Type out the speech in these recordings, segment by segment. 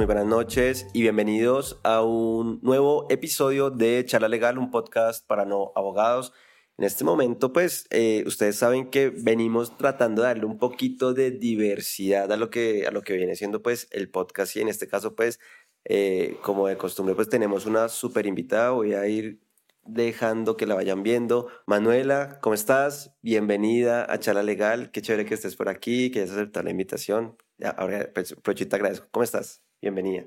Muy buenas noches y bienvenidos a un nuevo episodio de Charla Legal, un podcast para no abogados. En este momento, pues, eh, ustedes saben que venimos tratando de darle un poquito de diversidad a lo que, a lo que viene siendo, pues, el podcast y en este caso, pues, eh, como de costumbre, pues tenemos una súper invitada. Voy a ir dejando que la vayan viendo. Manuela, ¿cómo estás? Bienvenida a Charla Legal. Qué chévere que estés por aquí, que hayas aceptado la invitación. ahora, pues, Prochita, agradezco. ¿Cómo estás? Bienvenida.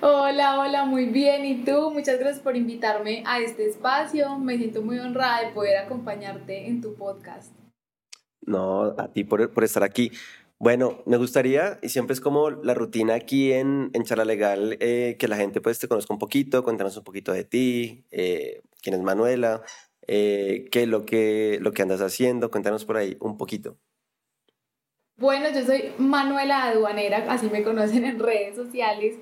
Hola, hola, muy bien. ¿Y tú? Muchas gracias por invitarme a este espacio. Me siento muy honrada de poder acompañarte en tu podcast. No, a ti por, por estar aquí. Bueno, me gustaría, y siempre es como la rutina aquí en, en Charla Legal, eh, que la gente pues te conozca un poquito, cuéntanos un poquito de ti, eh, quién es Manuela, eh, qué es lo que, lo que andas haciendo, cuéntanos por ahí un poquito. Bueno, yo soy Manuela Aduanera, así me conocen en redes sociales.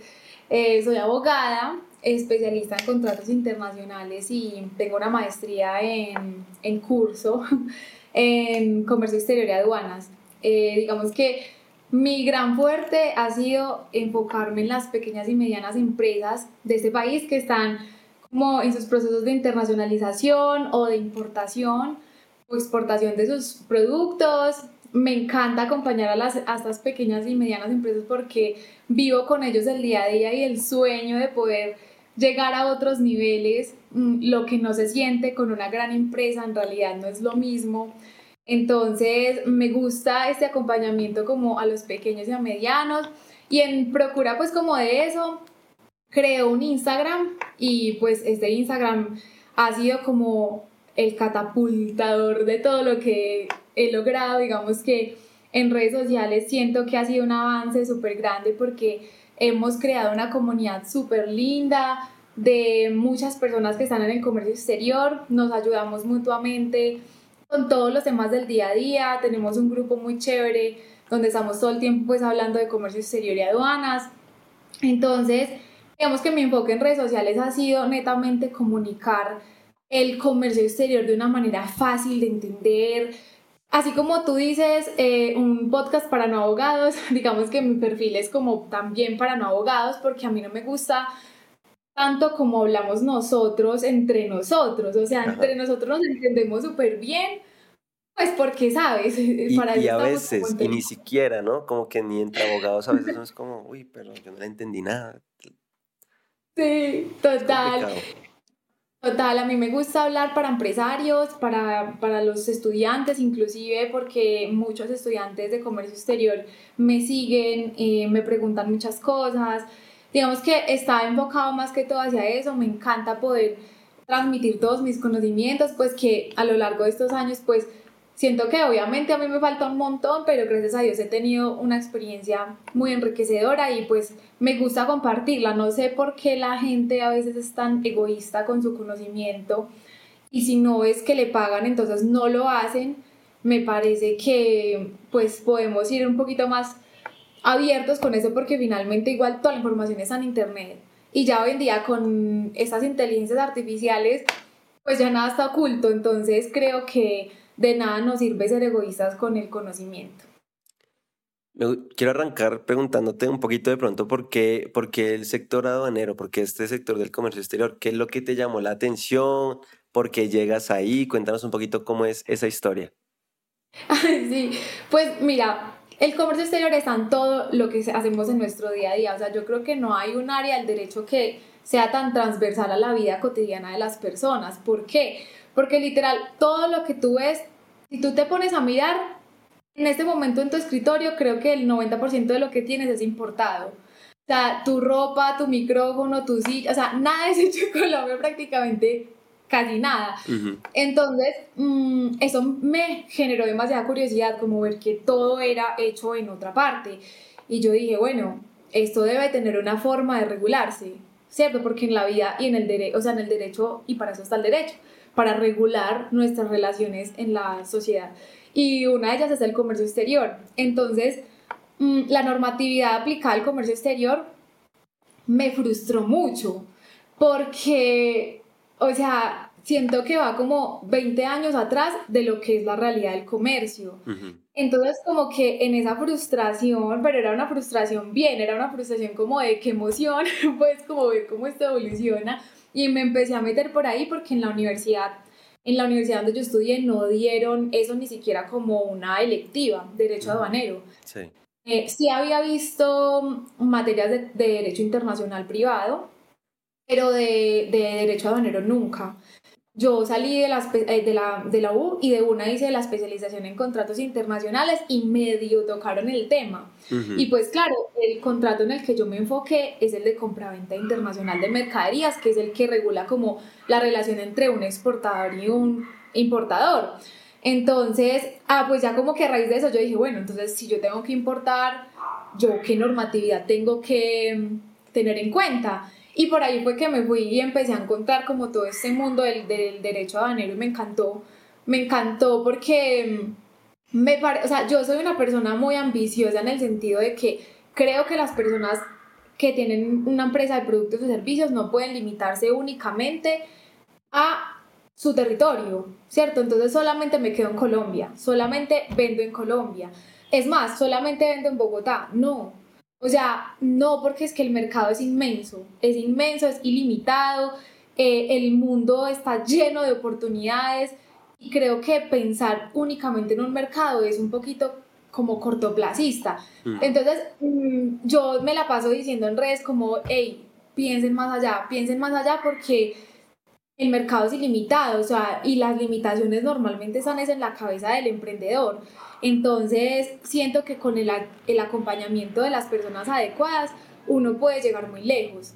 soy abogada, especialista en contratos internacionales y tengo una maestría en, en curso en comercio exterior y aduanas. Eh, digamos que mi gran fuerte ha sido enfocarme en las pequeñas y medianas empresas de este país que están como en sus procesos de internacionalización o de importación o exportación de sus productos. Me encanta acompañar a, las, a estas pequeñas y medianas empresas porque vivo con ellos el día a día y el sueño de poder llegar a otros niveles, mm, lo que no se siente con una gran empresa en realidad no es lo mismo. Entonces me gusta este acompañamiento como a los pequeños y a medianos y en procura pues como de eso creo un Instagram y pues este Instagram ha sido como el catapultador de todo lo que he logrado, digamos que en redes sociales siento que ha sido un avance súper grande porque hemos creado una comunidad súper linda de muchas personas que están en el comercio exterior, nos ayudamos mutuamente, con todos los temas del día a día. Tenemos un grupo muy chévere donde estamos todo el tiempo pues hablando de comercio exterior y aduanas. Entonces, digamos que mi enfoque en redes sociales ha sido netamente comunicar el comercio exterior de una manera fácil de entender. Así como tú dices, eh, un podcast para no abogados, digamos que mi perfil es como también para no abogados porque a mí no me gusta tanto como hablamos nosotros entre nosotros, o sea, entre nosotros nos entendemos súper bien, pues porque sabes, y, para y a veces, y ni siquiera, ¿no? Como que ni entre abogados a veces es como, uy, pero yo no la entendí nada. Sí, total. Total, a mí me gusta hablar para empresarios, para, para, los estudiantes inclusive, porque muchos estudiantes de comercio exterior me siguen, eh, me preguntan muchas cosas, digamos que está enfocado más que todo hacia eso, me encanta poder transmitir todos mis conocimientos, pues que a lo largo de estos años, pues siento que obviamente a mí me falta un montón, pero gracias a Dios he tenido una experiencia muy enriquecedora y pues me gusta compartirla. No sé por qué la gente a veces es tan egoísta con su conocimiento y si no es que le pagan, entonces no lo hacen. Me parece que pues podemos ir un poquito más abiertos con eso porque finalmente igual toda la información está en internet y ya hoy en día con estas inteligencias artificiales pues ya nada está oculto, entonces creo que de nada nos sirve ser egoístas con el conocimiento. Quiero arrancar preguntándote un poquito de pronto por qué, por qué el sector aduanero, por qué este sector del comercio exterior, qué es lo que te llamó la atención, por qué llegas ahí, cuéntanos un poquito cómo es esa historia. sí, pues mira, el comercio exterior está en todo lo que hacemos en nuestro día a día. O sea, yo creo que no hay un área del derecho que sea tan transversal a la vida cotidiana de las personas. ¿Por qué? Porque literal, todo lo que tú ves, si tú te pones a mirar, en este momento en tu escritorio, creo que el 90% de lo que tienes es importado. O sea, tu ropa, tu micrófono, tu silla, o sea, nada es hecho en Colombia prácticamente casi nada. Entonces, mm, eso me generó demasiada curiosidad, como ver que todo era hecho en otra parte. Y yo dije, bueno, esto debe tener una forma de regularse, ¿cierto? Porque en la vida y en el derecho, o sea, en el derecho, y para eso está el derecho, para regular nuestras relaciones en la sociedad. Y una de ellas es el comercio exterior. Entonces, mm, la normatividad aplicada al comercio exterior me frustró mucho, porque o sea, siento que va como 20 años atrás de lo que es la realidad del comercio. Entonces como que en esa frustración, pero era una frustración bien, era una frustración como de qué emoción, pues como ver cómo esto evoluciona y me empecé a meter por ahí porque en la universidad, en la universidad donde yo estudié no dieron eso ni siquiera como una electiva, derecho aduanero. Sí. Eh, sí había visto materias de, de, derecho internacional privado, pero de, de derecho aduanero nunca. Yo salí de la, eh, de, la, de la U y de una hice la especialización en contratos internacionales y medio tocaron el tema. Y pues claro, el contrato en el que yo me enfoqué es el de compraventa internacional de mercaderías, que es el que regula como la relación entre un exportador y un importador. Entonces, ah, pues ya como que a raíz de eso yo dije, bueno, entonces si yo tengo que importar, yo qué normatividad tengo que mm, tener en cuenta. Y por ahí fue que me fui y empecé a encontrar como todo este mundo del, del derecho aduanero y me encantó. Me encantó porque mm, me pare... o sea, yo soy una persona muy ambiciosa en el sentido de que creo que las personas que tienen una empresa de productos o servicios no pueden limitarse únicamente a su territorio, ¿cierto? Entonces solamente me quedo en Colombia, solamente vendo en Colombia. Es más, solamente vendo en Bogotá. No, o sea, no porque es que el mercado es inmenso, es inmenso, es ilimitado, eh, el mundo está lleno de oportunidades y creo que pensar únicamente en un mercado es un poquito como cortoplacista. Mm. Entonces, mm, yo me la paso diciendo en redes como, hey, piensen más allá, piensen más allá porque el mercado es ilimitado, o sea, y las limitaciones normalmente están en la cabeza del emprendedor. Entonces, siento que con el, el acompañamiento de las personas adecuadas, uno puede llegar muy lejos.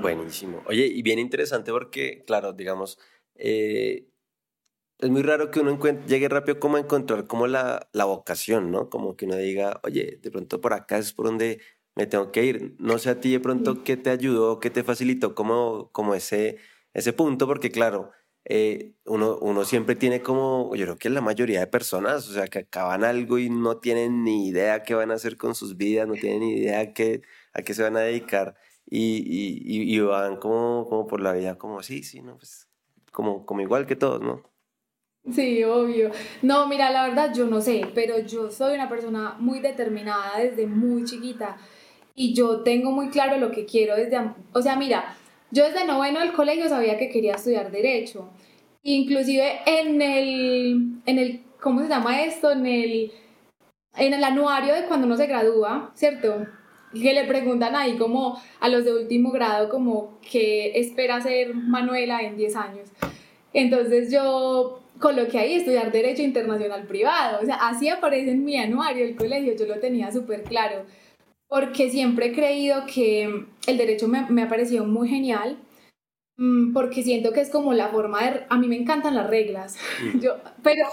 Buenísimo. Oye, y bien interesante porque, claro, digamos, eh, es muy raro que uno llegue rápido como a encontrar como la, la, vocación, ¿no? Como que uno diga, oye, de pronto por acá es por donde me tengo que ir. No sé a ti de pronto qué te ayudó, qué te facilitó como, como ese, ese punto, porque claro, eh, uno, uno siempre tiene como, yo creo que la mayoría de personas, o sea, que acaban algo y no tienen ni idea qué van a hacer con sus vidas, no tienen ni idea qué, a qué se van a dedicar y, y, y van como, como por la vida como, sí, sí, ¿no? Pues como, como igual que todos, ¿no? Sí, obvio. No, mira, la verdad yo no sé, pero yo soy una persona muy determinada desde muy chiquita y yo tengo muy claro lo que quiero desde, o sea, mira, yo desde noveno del colegio sabía que quería estudiar derecho. Inclusive en el, en el, ¿cómo se llama esto? En el, en el anuario de cuando uno se gradúa, ¿cierto? Que le preguntan ahí como a los de último grado como qué espera ser Manuela en 10 años. Entonces yo coloqué ahí estudiar Derecho Internacional Privado. O sea, así aparece en mi anuario del colegio, yo lo tenía súper claro porque siempre he creído que el derecho me, me ha parecido muy genial, mm, porque siento que es como la forma de... A mí me encantan las reglas, yo, pero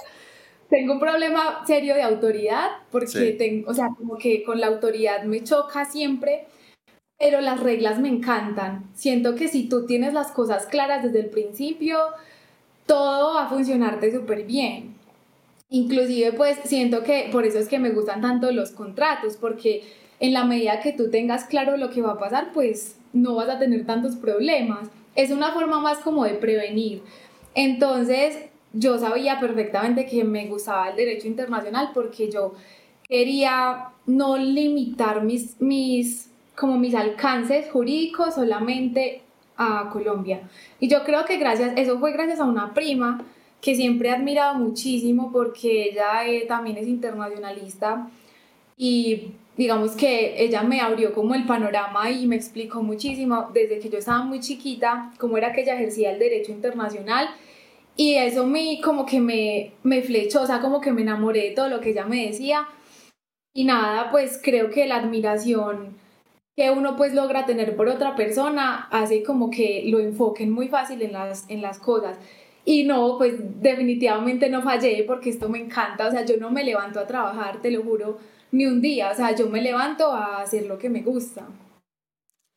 tengo un problema serio de autoridad, porque tengo, o sea, como que con la autoridad me choca siempre, pero las reglas me encantan. Siento que si tú tienes las cosas claras desde el principio, todo va a funcionarte súper bien. Inclusive, pues siento que por eso es que me gustan tanto los contratos, porque en la medida que tú tengas claro lo que va a pasar, pues no vas a tener tantos problemas. Es una forma más como de prevenir. Entonces, yo sabía perfectamente que me gustaba el derecho internacional porque yo quería no limitar mis, mis, como mis alcances jurídicos solamente a Colombia. Y yo creo que gracias, eso fue gracias a una prima que siempre he admirado muchísimo porque ella eh, también es internacionalista y digamos que ella me abrió como el panorama y me explicó muchísimo desde que yo estaba muy chiquita cómo era que ella ejercía el derecho internacional y eso me como que me, me flechó, o sea, como que me enamoré de todo lo que ella me decía y nada, pues creo que la admiración que uno pues logra tener por otra persona hace como que lo enfoquen muy fácil en las, en las cosas. Y no, pues definitivamente no fallé porque esto me encanta, o sea, yo no me levanto a trabajar, te lo juro, ni un día, o sea, yo me levanto a hacer lo que me gusta.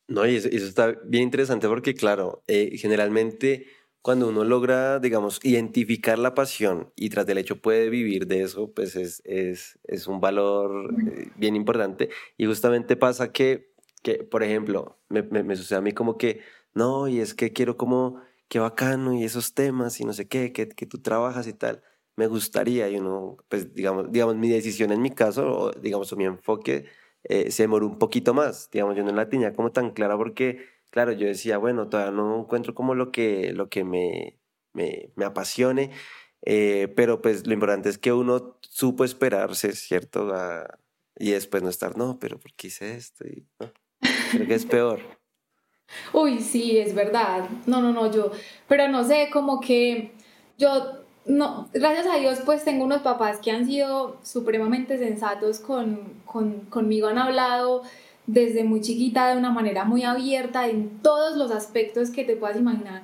No, y eso, está bien interesante porque, claro, eh, generalmente cuando uno logra, digamos, identificar la pasión y tras del hecho puede vivir de eso, pues es, es, es un valor eh, bien importante. Y justamente pasa que, que por ejemplo, me, me, sucede a mí como que, no, y es que quiero como, qué bacano y esos temas y no sé qué, que, que tú trabajas y tal. Me gustaría y uno, pues digamos, digamos mi decisión en mi caso, o digamos mi enfoque, eh, se demoró un poquito más, digamos, yo no la tenía como tan clara porque, claro, yo decía, bueno, todavía no encuentro como lo que, lo que me, me, me apasione, eh, pero pues lo importante es que uno supo esperarse, ¿cierto? y después no estar, no, pero ¿por qué hice esto? Y, creo que es peor. Uy, sí, es verdad. No, no, no, yo, pero no sé, como que yo, no, gracias a Dios, pues tengo unos papás que han sido supremamente sensatos con, con, conmigo, han hablado desde muy chiquita de una manera muy abierta en todos los aspectos que te puedas imaginar.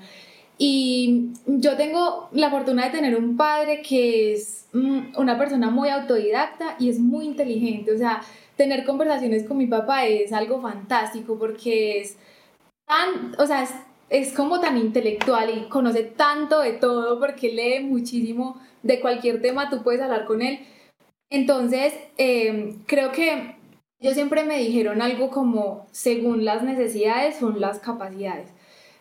Y yo tengo la fortuna de tener un padre que es mm, una persona muy autodidacta y es muy inteligente. O sea, tener conversaciones con mi papá es algo fantástico porque es tan, o sea, como tan intelectual y conoce tanto de todo porque lee muchísimo de cualquier tema, tú puedes hablar con él. Entonces, em, creo que ellos siempre me dijeron algo como, según las necesidades son las capacidades.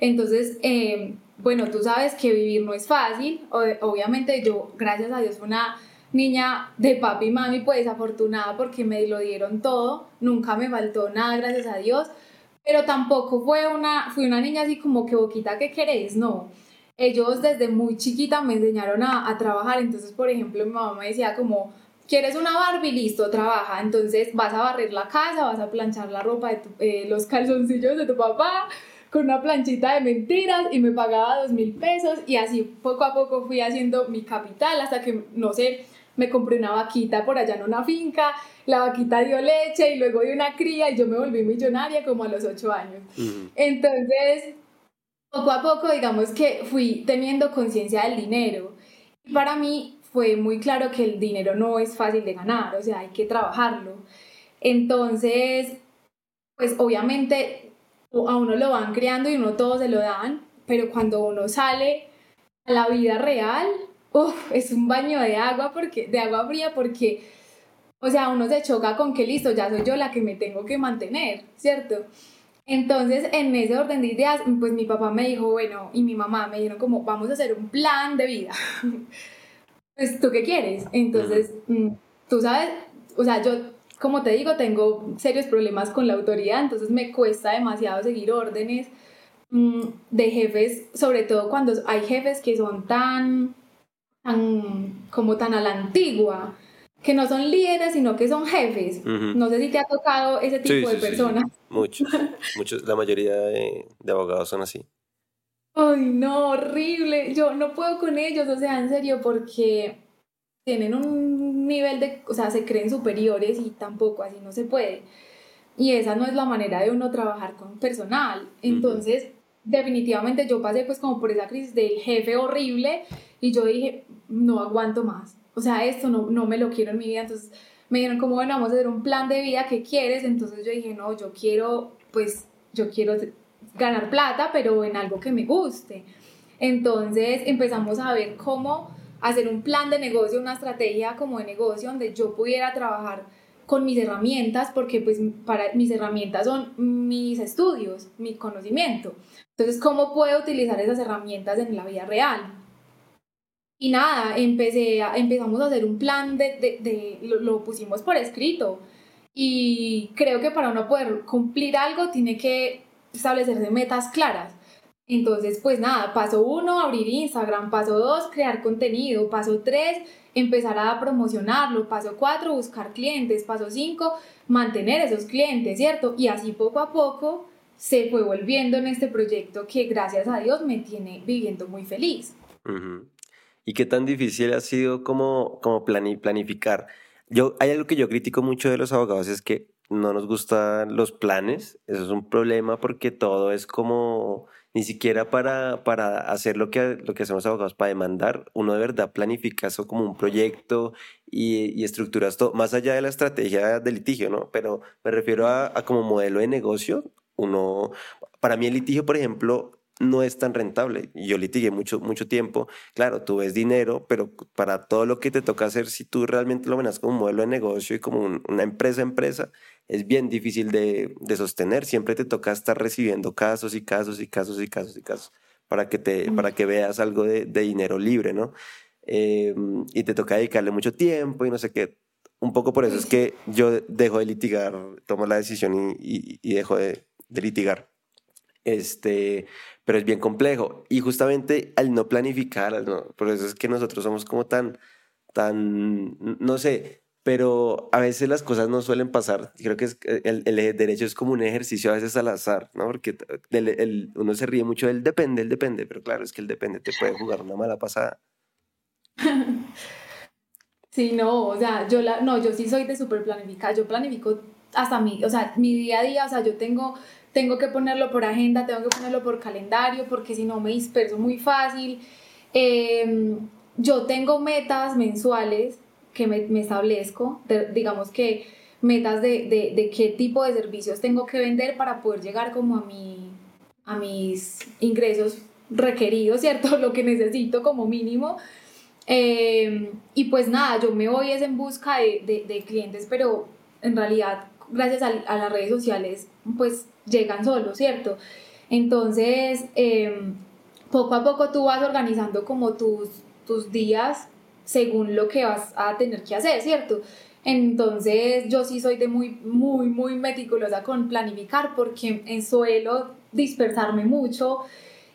Entonces, em, bueno, tú sabes que vivir no es fácil. Obviamente yo, gracias a Dios, fui una niña de papi y mami, pues afortunada porque me lo dieron todo. Nunca me faltó nada, gracias a Dios. Pero tampoco fue una, fui una niña así como que boquita que querés, no. Ellos desde muy chiquita me enseñaron a, a trabajar. Entonces, por ejemplo, mi mamá me decía como, ¿quieres una Barbie? Listo, trabaja. Entonces vas a barrer la casa, vas a planchar la ropa de eh, los calzoncillos de tu papá con una planchita de mentiras y me pagaba dos mil pesos y así poco a poco fui haciendo mi capital hasta que, no sé, me compré una vaquita por allá en una finca, la vaquita dio leche y luego dio una cría y yo me volví millonaria como a los ocho años. Entonces, poco a poco, digamos que fui teniendo conciencia del dinero. Y para mí fue muy claro que el dinero no es fácil de ganar, o sea, hay que trabajarlo. Entonces, pues obviamente a uno lo van creando y uno todo se lo dan, pero cuando uno sale a la vida real, es un baño de agua, porque, de agua fría porque, o sea, uno se choca con que listo, ya soy yo la que me tengo que mantener, ¿cierto? Entonces, en ese orden de ideas, pues mi papá me dijo, bueno, y mi mamá me dijeron como, vamos a hacer un plan de vida. pues, ¿tú qué quieres? Entonces, mm, tú sabes, o sea, yo como te digo, tengo serios problemas con la autoridad, entonces me cuesta demasiado seguir órdenes mm, de jefes, sobre todo cuando hay jefes que son tan, tan como tan a la antigua, que no son líderes, sino que son jefes. No sé si te ha tocado ese tipo de personas. Muchos, muchos, la mayoría de, de abogados son así. Ay, no, horrible. Yo no puedo con ellos, o sea, en serio, porque tienen un nivel de, o sea, se creen superiores y tampoco así no se puede. Y esa no es la manera de uno trabajar con personal. Entonces, definitivamente yo pasé pues como por esa crisis del jefe horrible y yo dije, no aguanto más. O sea, esto no, no me lo quiero en mi vida. Entonces me dijeron, ¿cómo bueno, vamos a hacer un plan de vida que quieres? Entonces yo dije, no, yo quiero, pues, yo quiero ganar plata, pero en algo que me guste. Entonces empezamos a ver cómo hacer un plan de negocio, una estrategia como de negocio donde yo pudiera trabajar con mis herramientas, porque pues para mis herramientas son mis estudios, mi conocimiento. Entonces, ¿cómo puedo utilizar esas herramientas en la vida real? Y nada, empecé a, empezamos a hacer un plan de, de, lo, lo, pusimos por escrito. Y creo que para uno poder cumplir algo tiene que establecerse metas claras. Entonces, pues nada, paso uno, abrir Instagram, paso dos, crear contenido, paso tres, empezar a promocionarlo, paso cuatro, buscar clientes, paso cinco, mantener esos clientes, ¿cierto? Y así poco a poco se fue volviendo en este proyecto que gracias a Dios me tiene viviendo muy feliz. ¿Y qué tan difícil ha sido como, como planificar? Yo, hay algo que yo critico mucho de los abogados, es que no nos gustan los planes, eso es un problema porque todo es como ni siquiera para, para hacer lo que, lo que hacemos abogados, para demandar, uno de verdad planifica eso como un proyecto y, y estructuras todo, más allá de la estrategia de litigio, ¿no? Pero me refiero a, como modelo de negocio, uno, para mí el litigio, por ejemplo, no es tan rentable. Yo litigué mucho, mucho tiempo. Claro, tú ves dinero, pero para todo lo que te toca hacer, si tú realmente lo venas como un modelo de negocio y como una empresa empresa, es bien difícil de, de, sostener. Siempre te toca estar recibiendo casos y casos y casos y casos y casos para que, te, para que veas algo de, de dinero libre, ¿no? em, y te toca dedicarle mucho tiempo y no sé qué. Un poco por eso es que yo dejo de litigar, tomo la decisión y, y, dejo de, de, litigar. Este, pero es bien complejo. Y justamente al no planificar, por eso es que nosotros somos como tan, tan, no sé, pero a veces las cosas no suelen pasar. Creo que es, el, el, derecho es como un ejercicio a veces al azar, ¿no? Porque el, uno se ríe mucho del depende, el depende, pero claro, es que el depende te puede jugar una mala pasada. Sí, no, o sea, yo la, no, yo sí soy de súper planificar, yo planifico hasta mi, o sea, mi día a día, o sea, yo tengo, tengo que ponerlo por agenda, tengo que ponerlo por calendario, porque si no me disperso muy fácil. Em, yo tengo metas mensuales que me, establezco, digamos que metas de, de, de, qué tipo de servicios tengo que vender para poder llegar como a, mi, a mis ingresos requeridos, ¿cierto? Lo que necesito como mínimo. Eh, y pues nada, yo me voy es en busca de, de clientes, pero en realidad gracias a, las redes sociales pues llegan solos, ¿cierto? Entonces, eh, poco a poco tú vas organizando como tus, tus días según lo que vas a tener que hacer, ¿cierto? Entonces yo sí soy de muy, muy, muy meticulosa con planificar porque en suelo dispersarme mucho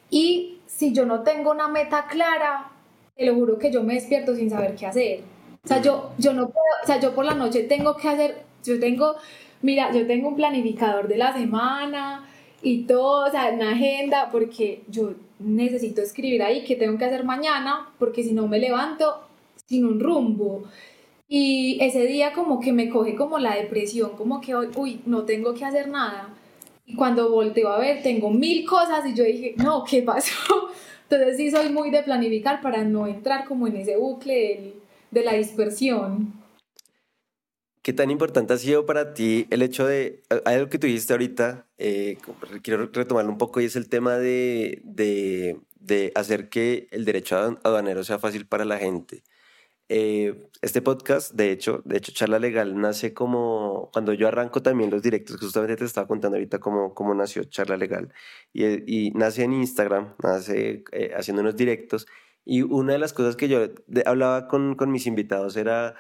y si yo no tengo una meta clara, te lo juro que yo me despierto sin saber qué hacer. O sea, yo, yo no puedo, o sea, yo por la noche tengo que hacer, yo tengo, mira, yo tengo un planificador de la semana y todo, o sea, una agenda, porque yo necesito escribir ahí qué tengo que hacer mañana, porque si no me levanto sin un rumbo. Y ese día como que me coge como la depresión, como que, uy, no tengo que hacer nada. Y cuando volteo a ver, tengo mil cosas y yo dije, no, ¿qué pasó? Entonces sí soy muy de planificar para no entrar como en ese bucle de la dispersión. ¿Qué tan importante ha sido para ti el hecho de, algo que tú dijiste ahorita, eh, quiero retomarlo un poco y es el tema de, de, de hacer que el derecho aduanero sea fácil para la gente. Eh, este podcast, de hecho, de hecho, Charla Legal nace como cuando yo arranco también los directos, justamente te estaba contando ahorita cómo, cómo nació Charla Legal, y, nace en Instagram, nace eh, haciendo unos directos, y una de las cosas que yo hablaba con, con, mis invitados era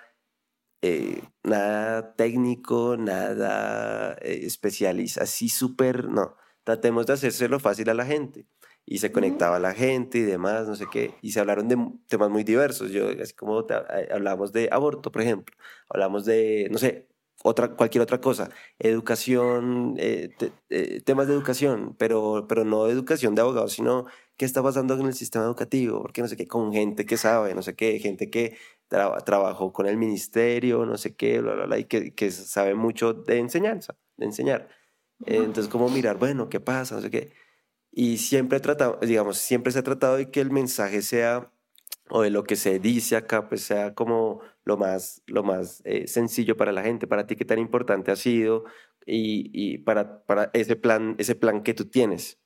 eh, nada técnico, nada especialista, así súper, no, tratemos de hacérselo fácil a la gente y se conectaba la gente y demás, no sé qué, y se hablaron de temas muy diversos. Yo, así como eh, hablamos de aborto, por ejemplo, hablamos de, no sé, otra, cualquier otra cosa, educación, eh, eh, temas de educación, pero, pero no educación de abogados, sino qué está pasando en el sistema educativo, porque no sé qué, con gente que sabe, no sé qué, gente que trabajó con el ministerio, no sé qué, bla, bla, bla, y que, que sabe mucho de enseñanza, de enseñar. entonces, como mirar, bueno, ¿qué pasa? No sé qué. Y siempre, tratado, digamos, siempre se ha tratado de que el mensaje sea, o de lo que se dice acá, pues sea como lo más, lo más eh, sencillo para la gente. Para ti, ¿qué tan importante ha sido? Y, y para, para ese, plan, ese plan que tú tienes.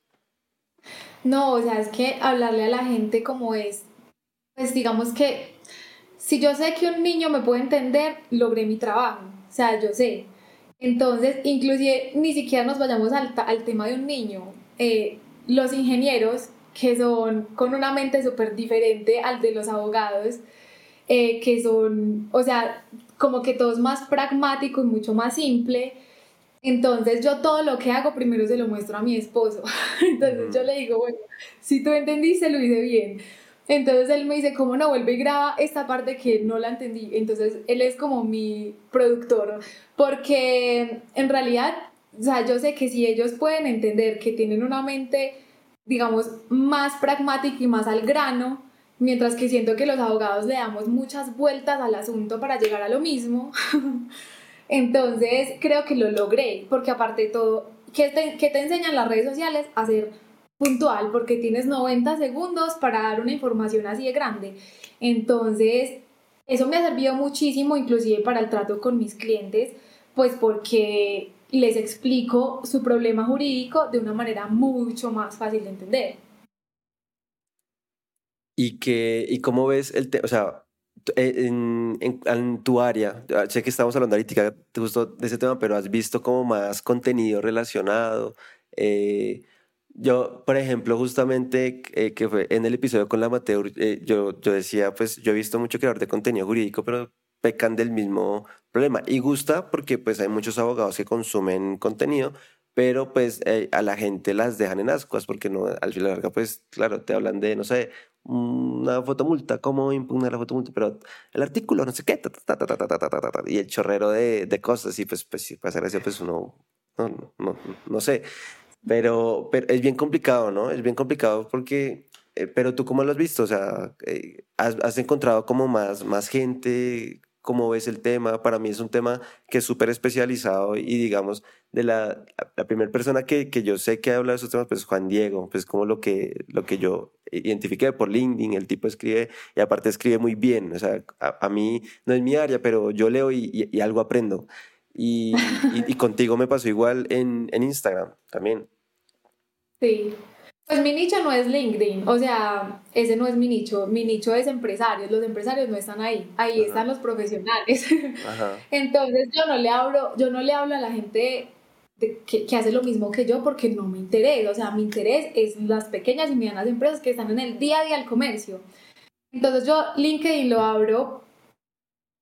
No, o sea, es que hablarle a la gente como es, pues digamos que si yo sé que un niño me puede entender, logré mi trabajo. O sea, yo sé. Entonces, inclusive ni siquiera nos vayamos al, al tema de un niño. Eh, los ingenieros, que son con una mente súper diferente al de los abogados, eh, que son, o sea, como que todo es más pragmático y mucho más simple. Entonces yo todo lo que hago primero se lo muestro a mi esposo. Entonces yo le digo, bueno, si tú entendiste, lo hice bien. Entonces él me dice, ¿cómo no vuelve y graba esta parte que no la entendí? Entonces él es como mi productor, porque en realidad o sea, yo sé que si ellos pueden entender que tienen una mente, digamos, más pragmática y más al grano, mientras que siento que los abogados le damos muchas vueltas al asunto para llegar a lo mismo, entonces creo que lo logré, porque aparte de todo, ¿qué te, qué te enseñan las redes sociales? A ser puntual, porque tienes 90 segundos para dar una información así de grande. Entonces, eso me ha servido muchísimo, inclusive para el trato con mis clientes, pues porque les explico su problema jurídico de una manera mucho más fácil de entender. ¿Y, que, y cómo ves el tema? O sea, eh, en, en, tu área, sé que estamos hablando ahorita justo de ese tema, pero has visto como más contenido relacionado. Eh, Yo, por ejemplo, justamente eh, que fue en el episodio con la Amateur, eh, yo, yo decía, pues yo he visto mucho creador de contenido jurídico, pero pecan del mismo problema. Y gusta porque pues hay muchos abogados que consumen contenido, pero pues eh, a la gente las dejan en ascuas porque no, al fin y larga, pues claro, te hablan de, no sé, una fotomulta, cómo impugnar la fotomulta, pero el artículo, no sé qué, y el chorrero de, de cosas, y pues, pues, para hacer eso, pues uno, no, no, no sé. Pero, pero es bien complicado, ¿no? Es bien complicado porque, eh, pero tú cómo lo has visto, o sea, eh, has, has, encontrado como más, más gente, cómo ves el tema, para mí es un tema que es súper especializado y digamos, de la, la primera persona que, que, yo sé que ha hablado de esos temas, pues Juan Diego, pues como lo que, lo que yo identifiqué por LinkedIn, el tipo escribe y aparte escribe muy bien, o sea, a, a mí no es mi área, pero yo leo y, y, y algo aprendo. Y, y, contigo me pasó igual en, en Instagram también. Sí, pues mi nicho no es LinkedIn, o sea, ese no es mi nicho, mi nicho es empresarios, los empresarios no están ahí, ahí Ajá. están los profesionales. Ajá. Entonces yo no le hablo, yo no le hablo a la gente de, que, que, hace lo mismo que yo porque no me interesa, o sea, mi interés es las pequeñas y medianas empresas que están en el día a día del comercio. Entonces yo LinkedIn lo abro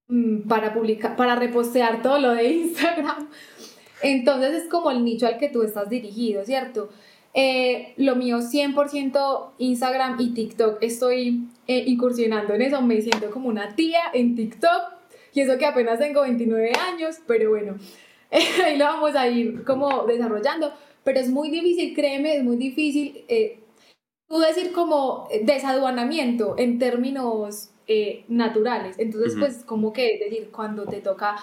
Mm, para publicar, para repostear todo lo de Instagram. Entonces es como el nicho al que tú estás dirigido, ¿cierto? Eh, lo mío 100% Instagram y TikTok. Estoy eh, incursionando en eso, me siento como una tía en TikTok y eso que apenas tengo 29 años, pero bueno, ahí lo vamos a ir como desarrollando. Pero es muy difícil, créeme, es muy difícil eh, tú decir como desaduanamiento en términos eh, naturales. Entonces, uh -huh. pues, como que decir, cuando te toca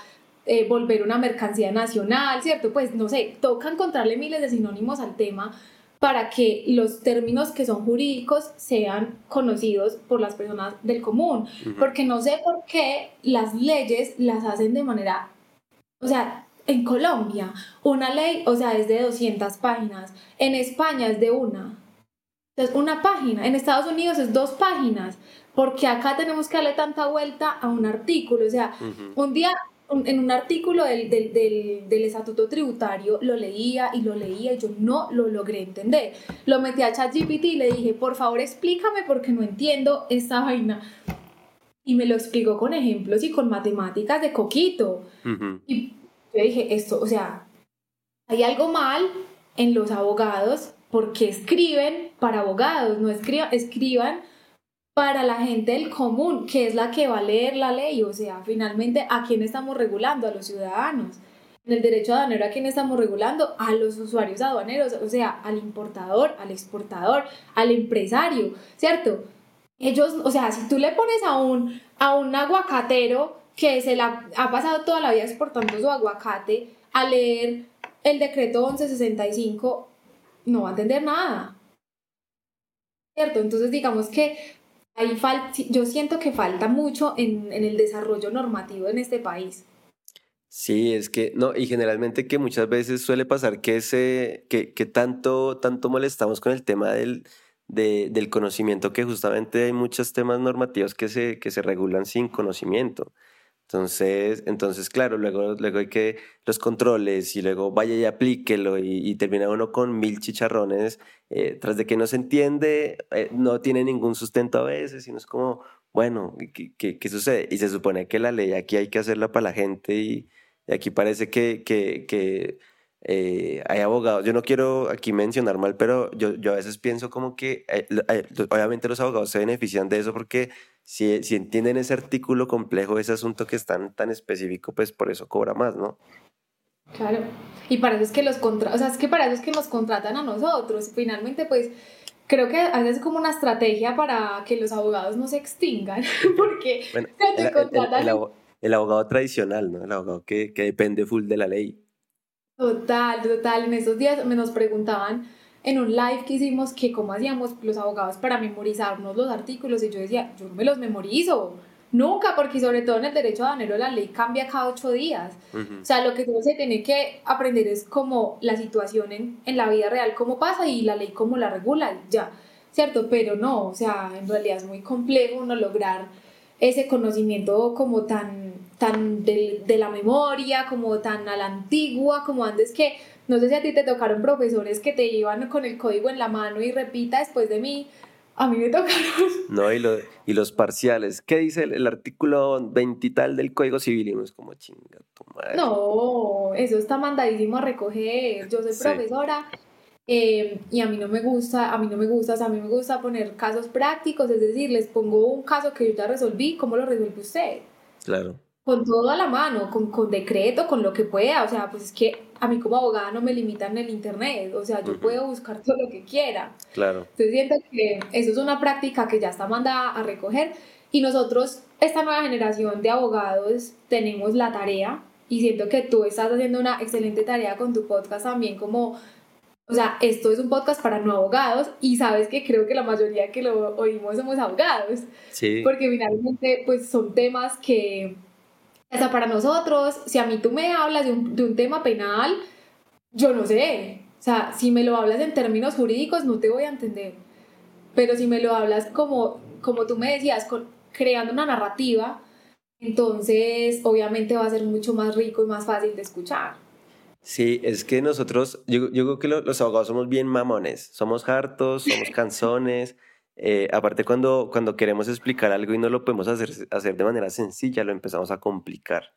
eh, volver una mercancía nacional, ¿cierto? Pues, no sé, toca encontrarle miles de sinónimos al tema para que los términos que son jurídicos sean conocidos por las personas del común. Uh -huh. Porque no sé por qué las leyes las hacen de manera, o sea, en Colombia, una ley, o sea, es de 200 páginas, en España es de una. Entonces, una página, en Estados Unidos es dos páginas, porque acá tenemos que darle tanta vuelta a un artículo. O sea, uh -huh. un día un, en un artículo del, del, del, del, estatuto tributario lo leía y lo leía y yo no lo logré entender. Lo metí a ChatGPT y le dije, por favor explícame porque no entiendo esta vaina. Y me lo explicó con ejemplos y con matemáticas de coquito. Uh -huh. Y yo dije, esto, o sea, hay algo mal en los abogados porque escriben para abogados, no escriban, escriban para la gente del común, que es la que va a leer la ley, o sea, finalmente, ¿a quién estamos regulando? A los ciudadanos. En el derecho aduanero, ¿a quién estamos regulando? A los usuarios aduaneros, o sea, al importador, al exportador, al empresario, ¿cierto? Ellos, o sea, si tú le pones a un, a un aguacatero que se la ha pasado toda la vida exportando su aguacate a leer el decreto 1165, no va a entender nada. ¿Cierto? Entonces, digamos que Ahí yo siento que falta mucho en, en, el desarrollo normativo en este país. Sí, es que, no, y generalmente que muchas veces suele pasar que, ese, que, que tanto, tanto molestamos con el tema del, de, del conocimiento que justamente hay muchos temas normativos que se, que se regulan sin conocimiento. Entonces, entonces, claro, luego, luego hay que los controles y luego vaya y aplíquelo y, y termina uno con mil chicharrones eh, tras de que no se entiende, eh, no tiene ningún sustento a veces, sino es como, bueno, ¿qué, qué, qué sucede? Y se supone que la ley aquí hay que hacerla para la gente y, y aquí parece que, que, que eh, hay abogados, yo no quiero aquí mencionar mal, pero yo, yo a veces pienso como que eh, eh, obviamente los abogados se benefician de eso porque si, si entienden ese artículo complejo, ese asunto que es tan, tan específico, pues por eso cobra más, ¿no? Claro, y para eso es que los contra o sea, es que para eso es que nos contratan a nosotros. Finalmente, pues creo que a veces es como una estrategia para que los abogados no se extingan, porque bueno, el, contratan... el, el, el, abogado tradicional, ¿no? El abogado que, que depende full de la ley. Total, total. En esos días me nos preguntaban en un live que hicimos que cómo hacíamos los abogados para memorizarnos los artículos y yo decía, yo no me los memorizo, nunca, porque sobre todo en el derecho aduanero la ley cambia cada ocho días. Uh -huh. O sea, lo que se tiene que aprender es como la situación en, en la vida real, cómo pasa y la ley cómo la regula, ya, ¿cierto? Pero no, o sea, en realidad es muy complejo uno lograr ese conocimiento como tan tan de, de la memoria, como tan a la antigua, como antes que, no sé si a ti te tocaron profesores que te iban con el código en la mano y repita después de mí, a mí me tocaron. No, y, lo, y los parciales. ¿Qué dice el, artículo veintital del Código Civil? Y no es como chinga tu madre. No, eso está mandadísimo a recoger. Yo soy profesora eh, y a mí no me gusta, a mí no me gusta, o sea, a mí me gusta poner casos prácticos, es decir, les pongo un caso que yo ya resolví, ¿cómo lo resuelve usted? Claro. Con todo a la mano, con, con decreto, con lo que pueda, o sea, pues es que a mí como abogada no me limitan el internet, o sea, yo puedo buscar todo lo que quiera. Claro. Entonces siento que eso es una práctica que ya está mandada a recoger y nosotros, esta nueva generación de abogados, tenemos la tarea y siento que tú estás haciendo una excelente tarea con tu podcast también como o sea, esto es un podcast para no abogados y sabes que creo que la mayoría que lo oímos somos abogados. Sí. Porque finalmente, pues son temas que, hasta para nosotros, si a mí tú me hablas de un, de un tema penal, yo no sé. O sea, si me lo hablas en términos jurídicos, no te voy a entender. Pero si me lo hablas como, como tú me decías, con, creando una narrativa, entonces obviamente va a ser mucho más rico y más fácil de escuchar. Sí, es que nosotros, yo, yo creo que los abogados somos bien mamones, somos hartos, somos canzones. Eh, aparte, cuando, cuando queremos explicar algo y no lo podemos hacer, hacer de manera sencilla, lo empezamos a complicar.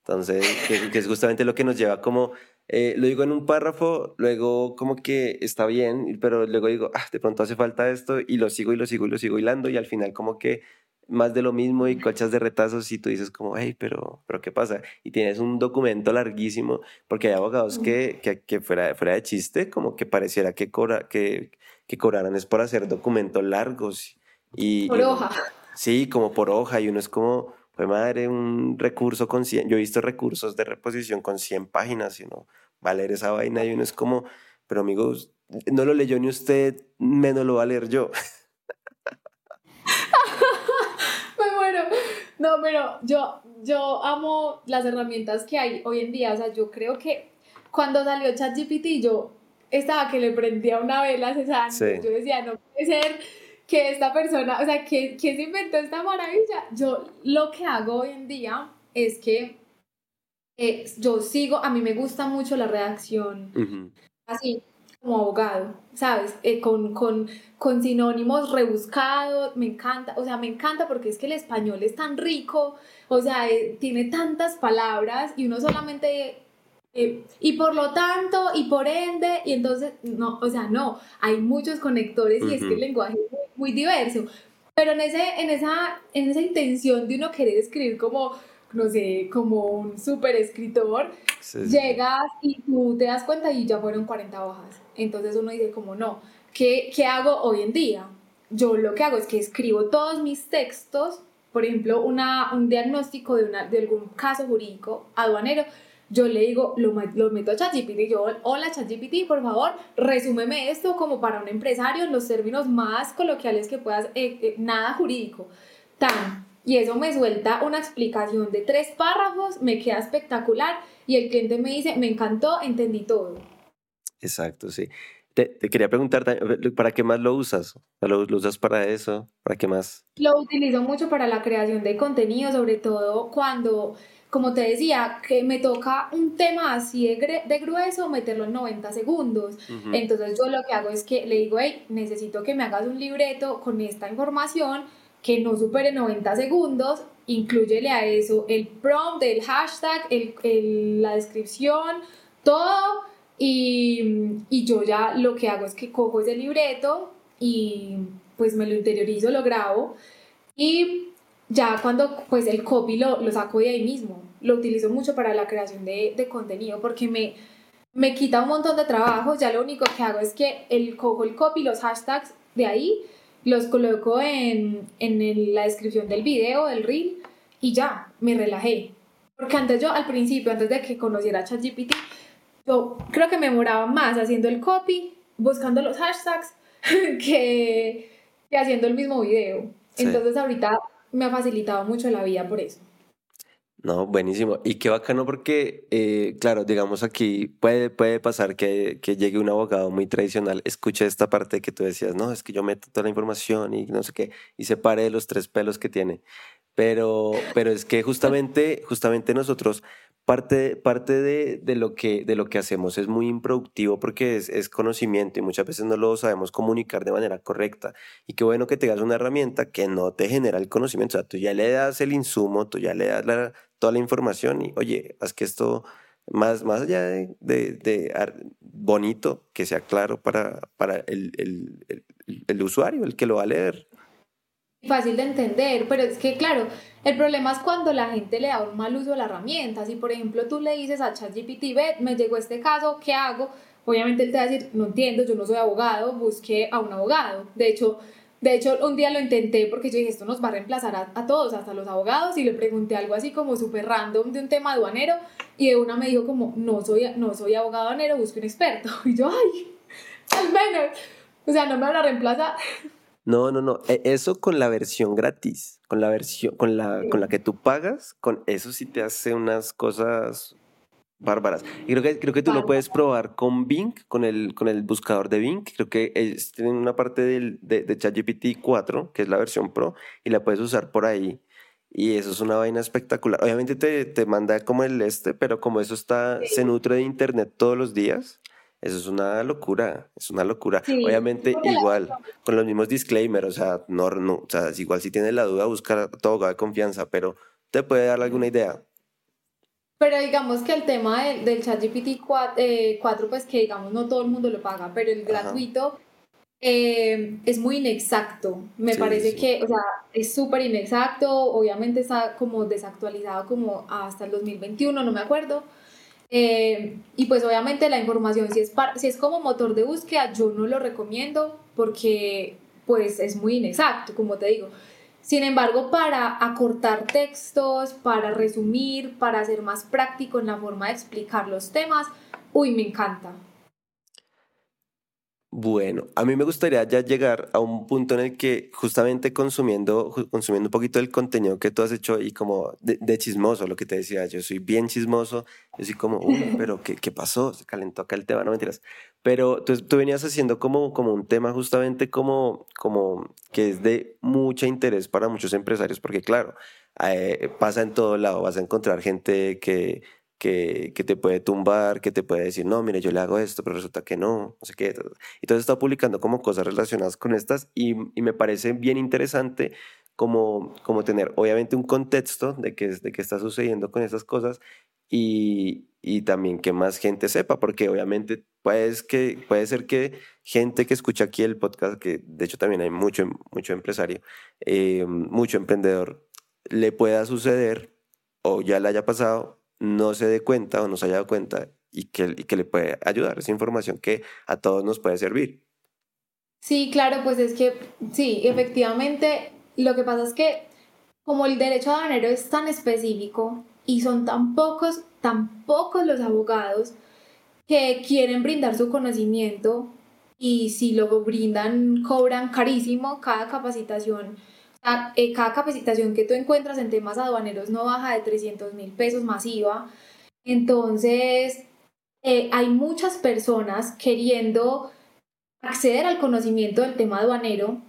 Entonces, que, es justamente lo que nos lleva como, eh, lo digo en un párrafo, luego como que está bien, pero luego digo, ah, de pronto hace falta esto y lo sigo y lo sigo y lo sigo hilando y al final como que más de lo mismo y cochas de retazos y tú dices como, hey, pero, pero ¿qué pasa? Y tienes un documento larguísimo, porque hay abogados que, que, que fuera, fuera de chiste, como que pareciera que, cobra, que, que cobraran es por hacer documentos largos. Y, por hoja. Sí, como por hoja, y uno es como, fue madre, un recurso con 100, yo he visto recursos de reposición con 100 páginas, y uno va a leer esa vaina y uno es como, pero amigos, no lo leyó ni usted, menos lo va a leer yo. No, pero yo, yo amo las herramientas que hay hoy en día. O sea, yo creo que cuando salió ChatGPT, yo estaba que le prendía una vela a César. Yo decía, no puede ser que esta persona, o sea, que, que se inventó esta maravilla. Yo lo que hago hoy en día es que eh, yo sigo, a mí me gusta mucho la redacción. Así, como abogado, ¿sabes? Eh, con, con, con, sinónimos rebuscados, me encanta, o sea, me encanta porque es que el español es tan rico, o sea, eh, tiene tantas palabras y uno solamente... Eh, y por lo tanto, y por ende, y entonces, no, o sea, no, hay muchos conectores y es que el lenguaje es muy, diverso, pero en, ese, en, esa, en esa intención de uno querer escribir como no sé, como un súper escritor, llegas y tú te das cuenta y ya fueron 40 hojas. Entonces uno dice como, no, ¿qué, ¿qué hago hoy en día? Yo lo que hago es que escribo todos mis textos, por ejemplo, una, un diagnóstico de, una, de algún caso jurídico aduanero, yo le digo, lo, lo meto a ChatGPT, yo, hola ChatGPT, por favor, resúmeme esto como para un empresario en los términos más coloquiales que puedas, eh, eh, nada jurídico. Tan, y eso me suelta una explicación de tres párrafos, me queda espectacular y el cliente me dice, me encantó, entendí todo. Exacto, sí. Te, quería preguntar, ¿para qué más lo usas? ¿Lo, ¿Lo, usas para eso? ¿Para qué más? Lo utilizo mucho para la creación de contenido, sobre todo cuando, como te decía, que me toca un tema así de, de grueso, meterlo en 90 segundos. Entonces yo lo que hago es que le digo, hey, necesito que me hagas un libreto con esta información que no supere 90 segundos, incluyele a eso el prompt, el hashtag, el, la descripción, todo. Y, y, yo ya lo que hago es que cojo ese libreto y pues me lo interiorizo, lo grabo y ya cuando pues el copy lo, lo saco de ahí mismo. Lo utilizo mucho para la creación de, de contenido porque me, me quita un montón de trabajo. Ya lo único que hago es que el, cojo el copy, los hashtags de ahí los coloco en, en la descripción del video, del reel, y ya, me relajé. Porque antes yo, al principio, antes de que conociera ChatGPT, yo creo que me demoraba más haciendo el copy, buscando los hashtags, que, que haciendo el mismo video. Entonces ahorita me ha facilitado mucho la vida por eso. No, buenísimo. Y qué bacano porque, eh, claro, digamos aquí puede, puede pasar que, que, llegue un abogado muy tradicional, escuche esta parte que tú decías, no, es que yo meto toda la información y no sé qué, y se pare de los tres pelos que tiene. Pero, pero es que justamente, justamente nosotros parte, parte de, de, lo que, de lo que hacemos es muy improductivo porque es, es, conocimiento y muchas veces no lo sabemos comunicar de manera correcta. Y qué bueno que tengas una herramienta que no te genera el conocimiento. O sea, tú ya le das el insumo, tú ya le das toda la información y, oye, haz que esto, más, más allá de, de, bonito, que sea claro para, para el, el, el usuario, el que lo va a leer fácil de entender, pero es que claro, el problema es cuando la gente le da un mal uso a la herramienta. Si por ejemplo tú le dices a ChatGPT, ve, me llegó este caso, ¿qué hago? Obviamente él te va a decir, no entiendo, yo no soy abogado, busque a un abogado. De hecho, de hecho, un día lo intenté porque yo dije, esto nos va a reemplazar a, todos, hasta los abogados, y le pregunté algo así como súper random de un tema aduanero, y de una me dijo como, no soy, no soy abogado aduanero, busque un experto. Y yo, ay, al menos, o sea, no me van a reemplazar. No, no, no. E, eso con la versión gratis, con la versión, con la, con la que tú pagas, con eso sí te hace unas cosas bárbaras. Y creo que, creo que tú lo puedes probar con Bing, con el, con el buscador de Bing. Creo que ellos tienen una parte del, de, de ChatGPT 4, que es la versión Pro, y la puedes usar por ahí. Y eso es una vaina espectacular. Obviamente te, te manda como el este, pero como eso está, se nutre de internet todos los días, eso es una locura, es una locura. Obviamente igual, con los mismos disclaimers, o sea, no, no, o sea, igual si tienes la duda, buscar todo de confianza, pero te puede dar alguna idea. Pero digamos que el tema del, del ChatGPT 4, eh, pues que digamos no todo el mundo lo paga, pero el gratuito eh, es muy inexacto. Me parece que, o sea, es súper inexacto, obviamente está como desactualizado como hasta el 2021, no me acuerdo eh, y pues obviamente la información, si es, si es como motor de búsqueda, yo no lo recomiendo porque pues es muy inexacto, como te digo. Sin embargo, para acortar textos, para resumir, para ser más práctico en la forma de explicar los temas, uy, me encanta. Bueno, a mí me gustaría ya llegar a un punto en el que justamente consumiendo, consumiendo un poquito del contenido que tú has hecho y como de, chismoso, lo que te decía, yo soy bien chismoso, yo soy como, uy, pero ¿qué, ¿qué, pasó? Se calentó acá el tema, no mentiras. Pero tú, tú venías haciendo como, como un tema justamente como, como que es de mucho interés para muchos empresarios, porque claro, eh, pasa en todo lado, vas a encontrar gente que que, que, te puede tumbar, que te puede decir, no, mire, yo le hago esto, pero resulta que no, no sé qué. Entonces está publicando como cosas relacionadas con estas y, y me parece bien interesante como, como tener obviamente un contexto de qué, de qué está sucediendo con esas cosas y, y también que más gente sepa, porque obviamente puedes que, puede ser que gente que escucha aquí el podcast, que de hecho también hay mucho, mucho empresario, eh, mucho emprendedor, le pueda suceder o ya le haya pasado no se dé cuenta o no se haya dado cuenta y que, y que le puede ayudar. Esa información que a todos nos puede servir. Sí, claro, pues es que sí, efectivamente, lo que pasa es que como el derecho aduanero es tan específico y son tan pocos, tan pocos los abogados que quieren brindar su conocimiento y si lo brindan cobran carísimo cada capacitación cada capacitación que tú encuentras en temas aduaneros no baja de 300 mil pesos masiva. Entonces, eh, hay muchas personas queriendo acceder al conocimiento del tema aduanero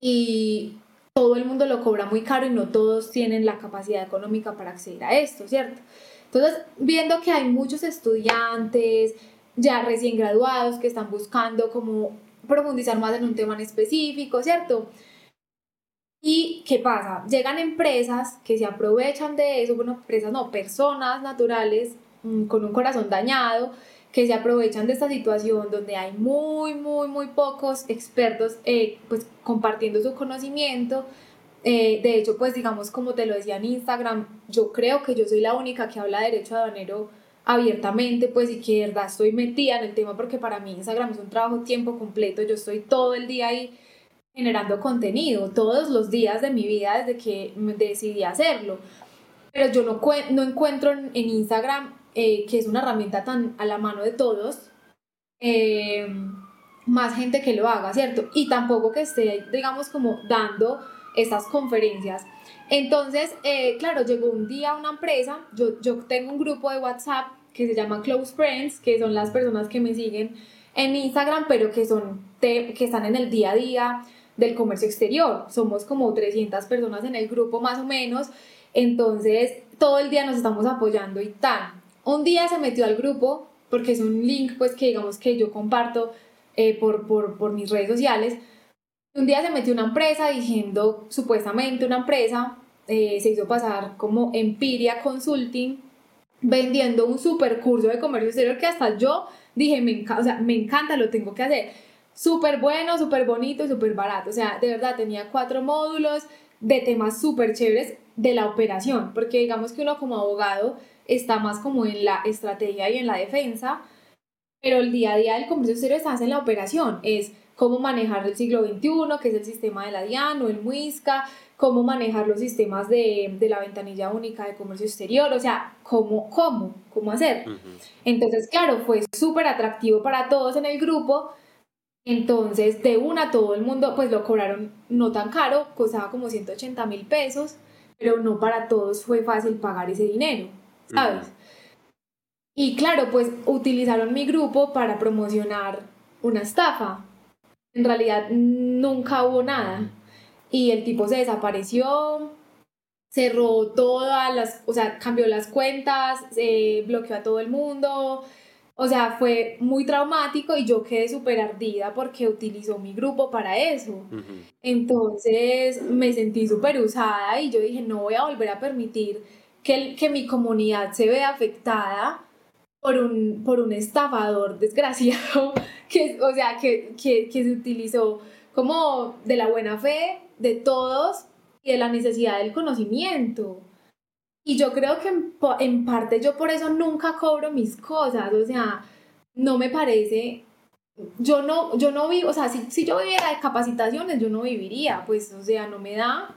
y todo el mundo lo cobra muy caro y no todos tienen la capacidad económica para acceder a esto, ¿cierto? Entonces, viendo que hay muchos estudiantes ya recién graduados que están buscando como profundizar más en un tema en específico, ¿cierto? ¿Y qué pasa? Llegan empresas que se aprovechan de eso, bueno, empresas no, personas naturales mm, con un corazón dañado, que se aprovechan de esta situación donde hay muy, muy, muy pocos expertos eh, pues compartiendo su conocimiento. Eh, de hecho, pues digamos, como te lo decía en Instagram, yo creo que yo soy la única que habla de derecho aduanero abiertamente, pues y que de verdad estoy metida en el tema porque para mí Instagram es un trabajo tiempo completo, yo estoy todo el día ahí generando contenido todos los días de mi vida desde que decidí hacerlo. Pero yo no, no encuentro en, Instagram, eh, que es una herramienta tan a la mano de todos, eh, más gente que lo haga, ¿cierto? Y tampoco que esté, digamos, como dando estas conferencias. Entonces, eh, claro, llegó un día una empresa, yo, yo tengo un grupo de WhatsApp que se llama Close Friends, que son las personas que me siguen en Instagram, pero que, son que están en el día a día del comercio exterior. Somos como 300 personas en el grupo más o menos, entonces todo el día nos estamos apoyando y tal. Un día se metió al grupo, porque es un link pues que digamos que yo comparto eh, por, por, por mis redes sociales. Un día se metió una empresa diciendo, supuestamente una empresa, eh, se hizo pasar como Empiria Consulting, vendiendo un super curso de comercio exterior que hasta yo dije, me, o sea, me encanta, lo tengo que hacer. Súper bueno, súper bonito y súper barato. O sea, de verdad tenía cuatro módulos de temas súper chéveres de la operación, porque digamos que uno como abogado está más como en la estrategia y en la defensa, pero el día a día del comercio exterior está en la operación, es cómo manejar el siglo XXI, que es el sistema de la DIAN o el MUISCA, cómo manejar los sistemas de, de, la ventanilla única de comercio exterior, o sea, cómo, cómo, cómo hacer. Entonces, claro, fue súper atractivo para todos en el grupo. Entonces, de una, todo el mundo, pues lo cobraron no tan caro, costaba como 180 mil pesos, pero no para todos fue fácil pagar ese dinero, ¿sabes? Y claro, pues utilizaron mi grupo para promocionar una estafa. En realidad nunca hubo nada y el tipo se desapareció, cerró todas las, o sea, cambió las cuentas, se bloqueó a todo el mundo, o sea, fue muy traumático y yo quedé súper ardida porque utilizó mi grupo para eso. Entonces me sentí súper usada y yo dije, no voy a volver a permitir que, que mi comunidad se vea afectada por un, por un estafador desgraciado, que, o sea, que, que, que se utilizó como de la buena fe de todos y de la necesidad del conocimiento. Y yo creo que en, parte yo por eso nunca cobro mis cosas, o sea, no me parece, yo no, yo no vivo, o sea, si, si yo viviera de capacitaciones, yo no viviría, pues, o sea, no me da,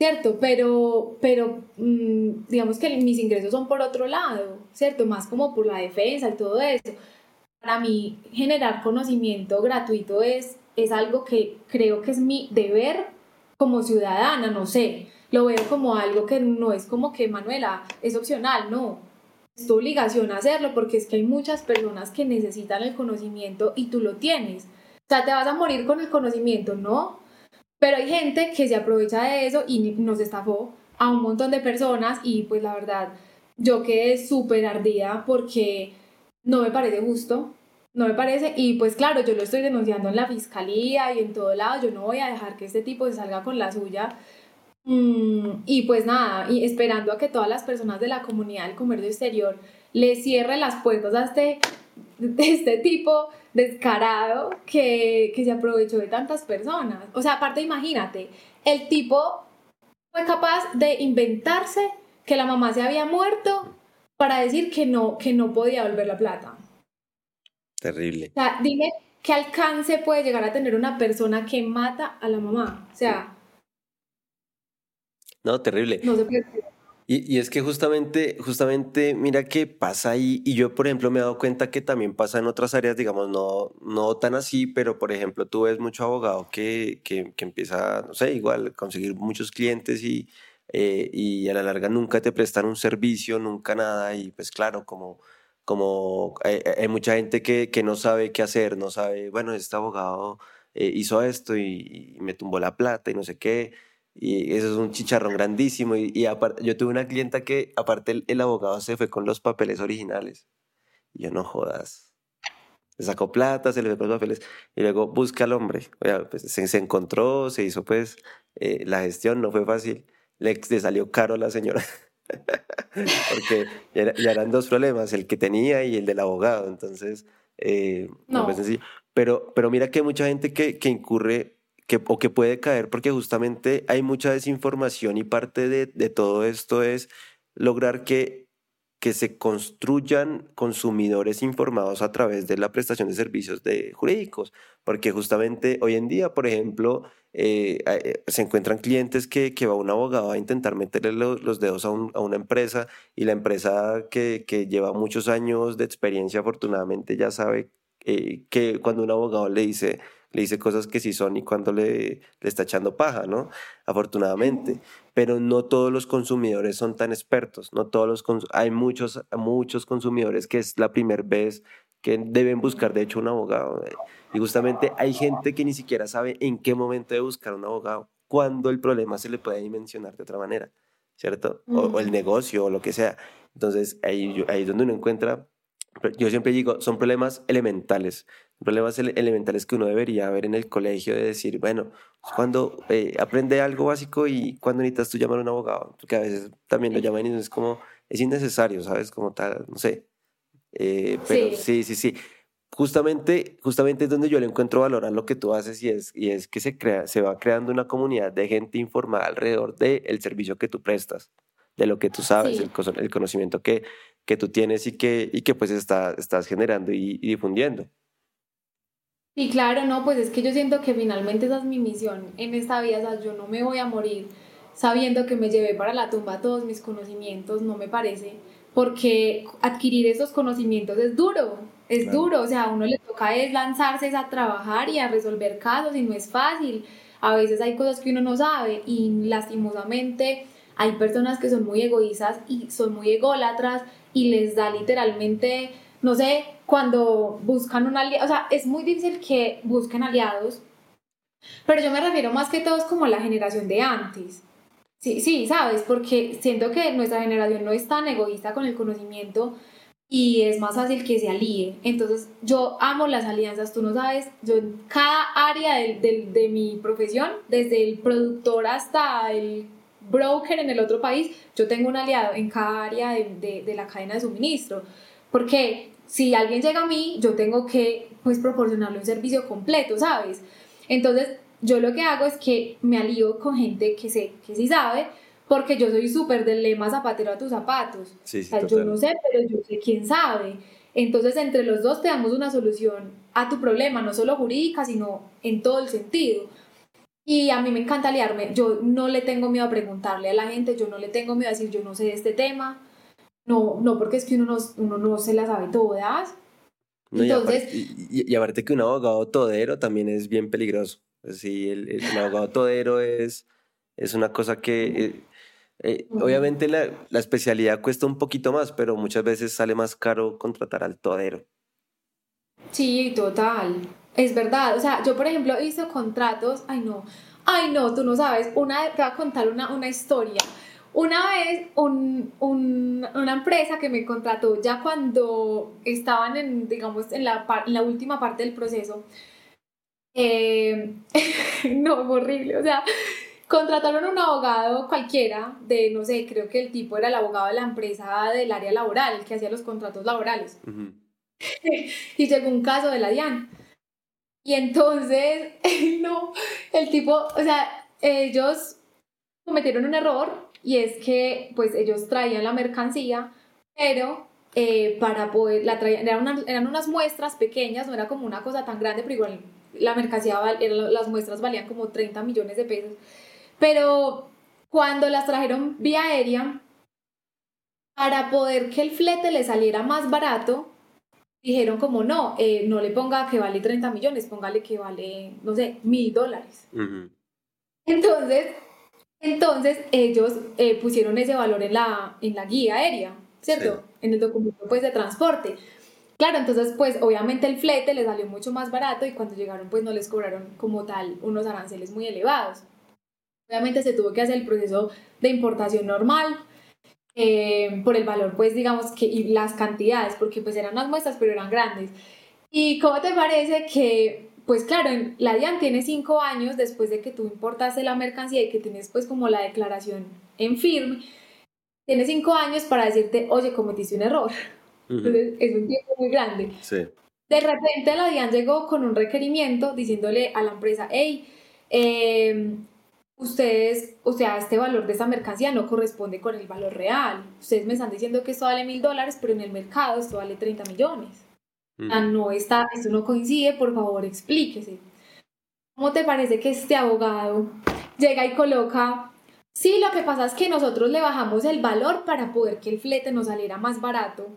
¿cierto? Pero, pero mm, digamos que mis ingresos son por otro lado, ¿cierto? Más como por la defensa y todo eso. Para mí, generar conocimiento gratuito es es algo que creo que es mi deber como ciudadana, no sé, lo veo como algo que no es como que Manuela es opcional, no, es tu obligación hacerlo porque es que hay muchas personas que necesitan el conocimiento y tú lo tienes. O sea, te vas a morir con el conocimiento, ¿no? Pero hay gente que se aprovecha de eso y nos estafó a un montón de personas y pues la verdad yo quedé súper ardida porque no me parece justo no me parece, y pues claro, yo lo estoy denunciando en la fiscalía y en todo lado, yo no voy a dejar que este tipo se salga con la suya. Mm, y pues nada, y esperando a que todas las personas de la comunidad del comercio exterior le cierren las puertas a este, este tipo descarado que, que se aprovechó de tantas personas. O sea, aparte imagínate, el tipo fue capaz de inventarse que la mamá se había muerto para decir que no, que no podía volver la plata. Terrible. O sea, dime qué alcance puede llegar a tener una persona que mata a la mamá. O sea. No, terrible. No se puede. Y, y, es que justamente, justamente, mira qué pasa ahí, y yo, por ejemplo, me he dado cuenta que también pasa en otras áreas, digamos, no, no tan así, pero, por ejemplo, tú ves mucho abogado que, que, que empieza, no sé, igual, conseguir muchos clientes y, eh, y a la larga nunca te prestan un servicio, nunca nada, y pues claro, como como hay, hay mucha gente que, que, no sabe qué hacer, no sabe, bueno, este abogado eh, hizo esto y, me tumbó la plata y no sé qué, y eso es un chicharrón grandísimo. Y, y aparte, yo tuve una clienta que, aparte, el, el, abogado se fue con los papeles originales. Y yo, no jodas. Le sacó plata, se le fue los papeles, y luego busca al hombre. Oye, pues, se, se, encontró, se hizo, pues, eh, la gestión, no fue fácil. Le, le salió caro a la señora. Porque ya, eran dos problemas, el que tenía y el del abogado. Entonces, eh, no. fue sencillo. Pero, pero mira que hay mucha gente que, que incurre que, o que puede caer porque justamente hay mucha desinformación y parte de, de todo esto es lograr que que se construyan consumidores informados a través de la prestación de servicios de jurídicos, porque justamente hoy en día, por ejemplo, eh, eh, se encuentran clientes que, que va un abogado a intentar meterle los, los dedos a, un, a, una empresa y la empresa que, que, lleva muchos años de experiencia afortunadamente ya sabe eh, que cuando un abogado le dice le dice cosas que sí son y cuando le, le está echando paja, ¿no? Afortunadamente. Pero no todos los consumidores son tan expertos, no todos los hay muchos, muchos consumidores que es la primera vez que deben buscar, de hecho, un abogado. Y justamente hay gente que ni siquiera sabe en qué momento debe buscar un abogado, cuando el problema se le puede dimensionar de otra manera, ¿cierto? O, el negocio o lo que sea. Entonces, ahí, ahí es donde uno encuentra, yo siempre digo, son problemas elementales, problemas elementales que uno debería ver en el colegio de decir, bueno, cuando eh, aprende algo básico y cuando necesitas tú llamar a un abogado, porque a veces también lo llaman y es como, es innecesario, ¿sabes? Como tal, no sé. Eh, pero sí. sí, sí, Justamente, justamente es donde yo le encuentro valor a lo que tú haces y es, y es que se, crea, se va creando una comunidad de gente informada alrededor del el servicio que tú prestas, de lo que tú sabes, el, el, conocimiento que, que tú tienes y que, y que pues está, estás generando y, y difundiendo. Y claro, no, pues es que yo siento que finalmente esa es mi misión en esta vida, o sea, yo no me voy a morir sabiendo que me llevé para la tumba todos mis conocimientos, no me parece, porque adquirir esos conocimientos es duro, es duro, o sea, a uno le toca es lanzarse a trabajar y a resolver casos y no es fácil, a veces hay cosas que uno no sabe y lastimosamente hay personas que son muy egoístas y son muy ególatras y les da literalmente, no sé, cuando buscan un aliado, o sea, es muy difícil que busquen aliados, pero yo me refiero más que todo es como la generación de antes. Sí, sí, sabes, porque siento que nuestra generación no es tan egoísta con el conocimiento y es más fácil que se alíe. Entonces, yo amo las alianzas, tú no sabes, yo en cada área de, de, mi profesión, desde el productor hasta el broker en el otro país, yo tengo un aliado en cada área de, de la cadena de suministro. Porque si alguien llega a mí, yo tengo que pues proporcionarle un servicio completo, ¿sabes? Entonces, yo lo que hago es que me alío con gente que sé, que sí sabe, porque yo soy súper del lema zapatero a tus zapatos. Sí, o sea, yo no sé, pero yo sé quién sabe. Entonces, entre los dos te damos una solución a tu problema, no solo jurídica, sino en todo el sentido. Y a mí me encanta aliarme. Yo no le tengo miedo a preguntarle a la gente, yo no le tengo miedo a decir yo no sé de este tema. No, no porque es que uno no, uno no se la sabe todas. Entonces, y, y, aparte que un abogado todero también es bien peligroso. Sí, el, el, abogado todero es, es una cosa que, eh, eh, obviamente la, la, especialidad cuesta un poquito más, pero muchas veces sale más caro contratar al todero. Sí, total. Es verdad. O sea, yo por ejemplo hice contratos, ay no, ay no, tú no sabes, una, te voy a contar una, una historia. Una vez un, un, una empresa que me contrató ya cuando estaban en, digamos, en la, en la última parte del proceso, eh, no, horrible. O sea, contrataron a un abogado cualquiera de, no sé, creo que el tipo era el abogado de la empresa del área laboral, que hacía los contratos laborales. y llegó un caso de la DIAN. Y entonces, no, el tipo, o sea, ellos cometieron un error y es que pues ellos traían la mercancía, pero eh, para poder, la traían, eran, eran unas muestras pequeñas, no era como una cosa tan grande, pero igual la mercancía, las muestras valían como 30 millones de pesos. Pero cuando las trajeron vía aérea, para poder que el flete le saliera más barato, dijeron como no, eh, no le ponga que vale 30 millones, póngale que vale, no sé, mil dólares. Entonces, entonces ellos eh, pusieron ese valor en la, en la guía aérea, ¿cierto? En el documento pues de transporte. Claro, entonces pues obviamente el flete les salió mucho más barato y cuando llegaron pues no les cobraron como tal unos aranceles muy elevados. Obviamente se tuvo que hacer el proceso de importación normal eh, por el valor pues digamos que y las cantidades porque pues eran unas muestras pero eran grandes. ¿Y cómo te parece que pues claro, la DIAN tiene cinco años después de que tú importaste la mercancía y que tienes pues como la declaración en firme, tiene cinco años para decirte, oye, cometiste un error es un tiempo muy grande. De repente la DIAN llegó con un requerimiento diciéndole a la empresa, hey, em, ustedes, o sea, este valor de esta mercancía no corresponde con el valor real. Ustedes me están diciendo que esto vale mil dólares, pero en el mercado esto vale 30 millones. No está, esto no coincide, por favor explíquese. ¿Cómo te parece que este abogado llega y coloca Sí, lo que pasa es que nosotros le bajamos el valor para poder que el flete nos saliera más barato